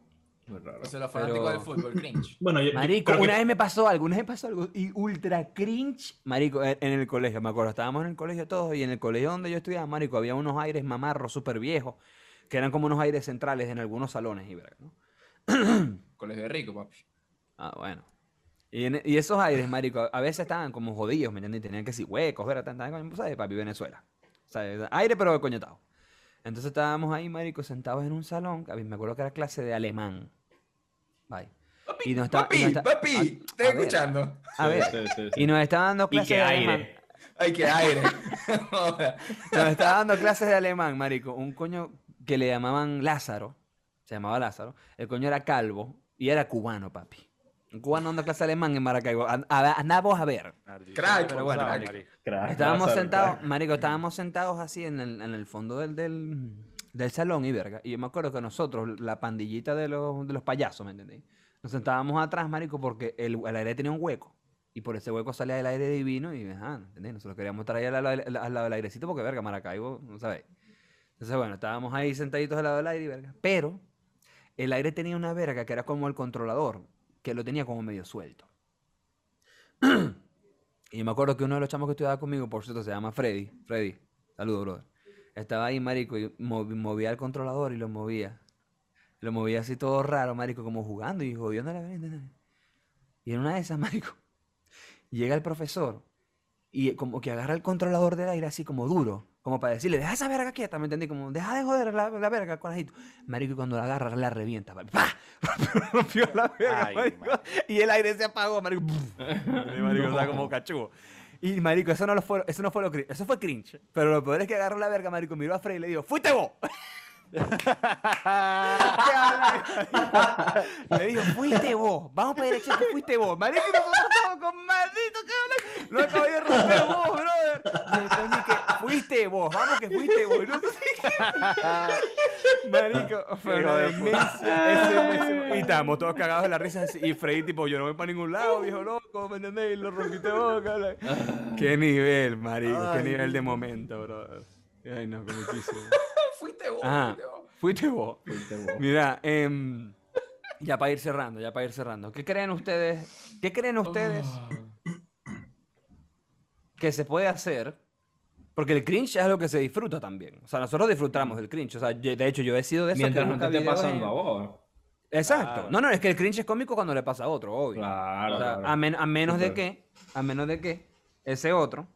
Muy raro. Eso es lo fanático Pero- del fútbol, cringe. Bueno, yo, yo Marico, que- una vez me pasó algo, una vez me pasó algo y ultra cringe, marico, en, en el colegio, me acuerdo, estábamos en el colegio todos y en el colegio donde yo estudiaba, marico, había unos aires mamarros súper viejos, que eran como unos aires centrales en algunos salones y verga, ¿no? Colegio de rico, papi. Ah, bueno. Y, en- y esos aires, marico, a- veces estaban como jodidos, ¿me entiendes? Y Tenían que ser huecos, ¿verdad? Estaban como, ¿sabes? Papi, Venezuela. Sea, aire pero coñetado. Entonces estábamos ahí, marico, sentados en un salón, a mí me acuerdo que era clase de alemán. Bye. Y nos está- y Papi, nos está- papi, a- estoy a ver, escuchando. A ver, Sí, sí, sí. y nos está dando Y clases de alemán. aire. Ay, qué aire. Nos está dando clases de alemán, marico. Un coño que le llamaban Lázaro. Se llamaba Lázaro. El coño era calvo y era cubano, papi. Un cubano dando clase alemán en Maracaibo. Andamos a ver. Crack, Pero bueno, Estábamos sentados, marico, estábamos sentados así en el, en el fondo del, del, del salón y verga. Y yo me acuerdo que nosotros, la pandillita de los, de los payasos, ¿me entendéis? Nos sentábamos atrás, marico, porque el, el aire tenía un hueco. Y por ese hueco salía el aire divino y, ajá, ¿entendés? Nosotros queríamos estar ahí al lado, del- al lado del airecito porque, verga, Maracaibo, no sabéis. Entonces, bueno, estábamos ahí sentaditos al lado del aire y verga. Pero el aire tenía una verga que era como el controlador, que lo tenía como medio suelto. y me acuerdo que uno de los chamos que estudiaba conmigo, por cierto, se llama Freddy. Freddy, saludos, brother. Estaba ahí, marico, y movía el controlador y lo movía. Lo movía así todo raro, marico, como jugando y jodiendo la venta. Y en una de esas, marico, llega el profesor y como que agarra el controlador del aire así como duro, como para decirle, deja esa verga quieta, ¿me entendí? Como, deja de joder la, la verga, conejito. Marico, y cuando la agarra, la revienta, pa- ¡pah! Rompió la verga, Ay, marico. man. Y el aire se apagó, marico. Y marico, o sea, como cachugo. Y marico, eso no, lo fue, eso no fue lo cringe, eso fue cringe. Pero lo peor es que agarró la verga, marico, miró a Frey y le dijo, ¡fuiste vos! Le dijo, fuiste vos. Vamos para dirección que fuiste vos. Marico, nosotros estamos con maldito que. Lo acabé de romper vos, brother. Fuiste vos. Vamos que fuiste vos. No. Marico, una de ese- Y estábamos todos cagados de la risa. Y Freddy, tipo, yo no voy para ningún lado, viejo loco, ¿me entendés? Y lo rompiste vos, cabrón. Qué nivel, marico. Qué nivel de momento, brother. Ay, no, comiquísimo. Fuiste vos, Ajá. fuiste vos. Fuiste vos. Mira, em, ya para ir cerrando, ya para ir cerrando. ¿Qué creen ustedes? ¿Qué creen ustedes que se puede hacer? Porque el cringe es algo que se disfruta también. O sea, nosotros disfrutamos del cringe. O sea, yo- de hecho, yo he sido de esos Mientras que no te esté pasando a vos. Exacto. Claro. No, no, es que el cringe es cómico cuando le pasa a otro, obvio. Claro, O sea, claro. a, men- a menos de que, a menos de que ese otro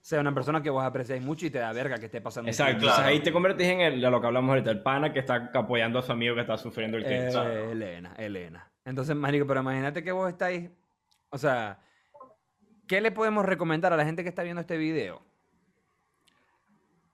sea una persona que vos apreciáis mucho y te da verga que esté pasando. Exacto, ahí te convertís en el, de lo que hablamos ahorita, el pana que está apoyando a su amigo que está sufriendo el cringe. Eh, Elena, Elena. Entonces, marico, pero imagínate que vos estáis, o sea, ¿qué le podemos recomendar a la gente que está viendo este video?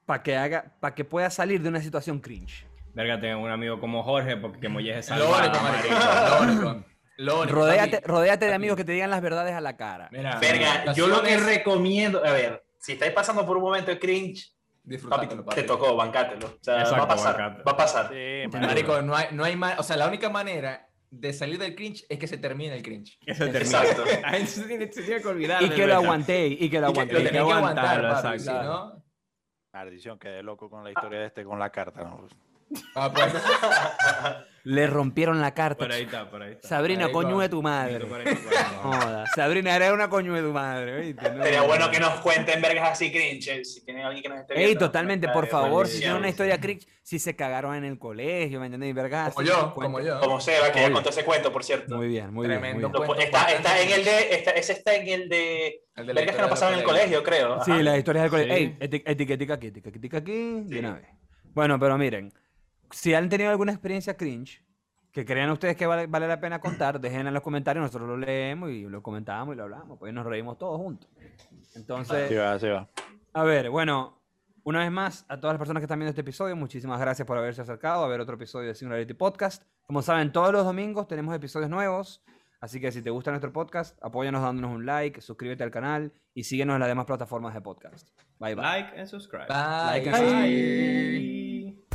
Para que haga, para que pueda salir de una situación cringe. Verga, tengo un amigo como Jorge, porque que Molle es Lo único, marico. Lo único. Rodéate, de amigos que te digan las verdades a la cara. Mira, Verga, yo lo que recomiendo, a ver, si estáis pasando por un momento de cringe, papi, te tocó, bancátelo. O sea, va Exacto, a pasar, bancate. va a pasar. Sí, Marico, no hay, no hay O sea, la única manera de salir del cringe es que se termine el cringe. que se termina. Exacto. Se tiene, se tiene que olvidar. Y que lo verdad. aguanté, y que lo Y que lo que tenés que aguantar, si no- Maldición, quedé loco con la historia de este con la carta. ¿no? Ah, pues. Le rompieron la carta. Por ahí está, por ahí está. Sabrina, coño de tu madre. 144. Joda, Sabrina, era una coño de tu madre, ¿viste? No. Sería bueno que nos cuenten vergas así cringe, eh, si tiene alguien que nos esté Ey, viendo. totalmente, por favor, si tienen una historia cringe, si se cagaron en el colegio, ¿me entendés? Vergas Como yo, como yo. Como Seba, que ya contó ese cuento, por cierto. Muy bien, muy bien. muy Tremendo bien. Cuento. está, está en el de, está- ese está en el de El de la vergas que nos pasaron en el colegio, creo. Sí, las historias del colegio. Sí. Ey, eti- etiquetica aquí, etiquetica aquí, de una vez. Bueno, pero miren, si han tenido alguna experiencia cringe que crean ustedes que vale, vale la pena contar, déjenla en los comentarios, nosotros lo leemos y lo comentamos y lo hablamos, pues nos reímos todos juntos. Entonces, Sí va, sí va. a ver, bueno, una vez más, a todas las personas que están viendo este episodio, muchísimas gracias por haberse acercado a ver otro episodio de Singularity Podcast. Como saben, todos los domingos tenemos episodios nuevos, así que si te gusta nuestro podcast, apóyanos dándonos un like, suscríbete al canal y síguenos en las demás plataformas de podcast. Bye bye. Like and subscribe. Bye. Like and Bye.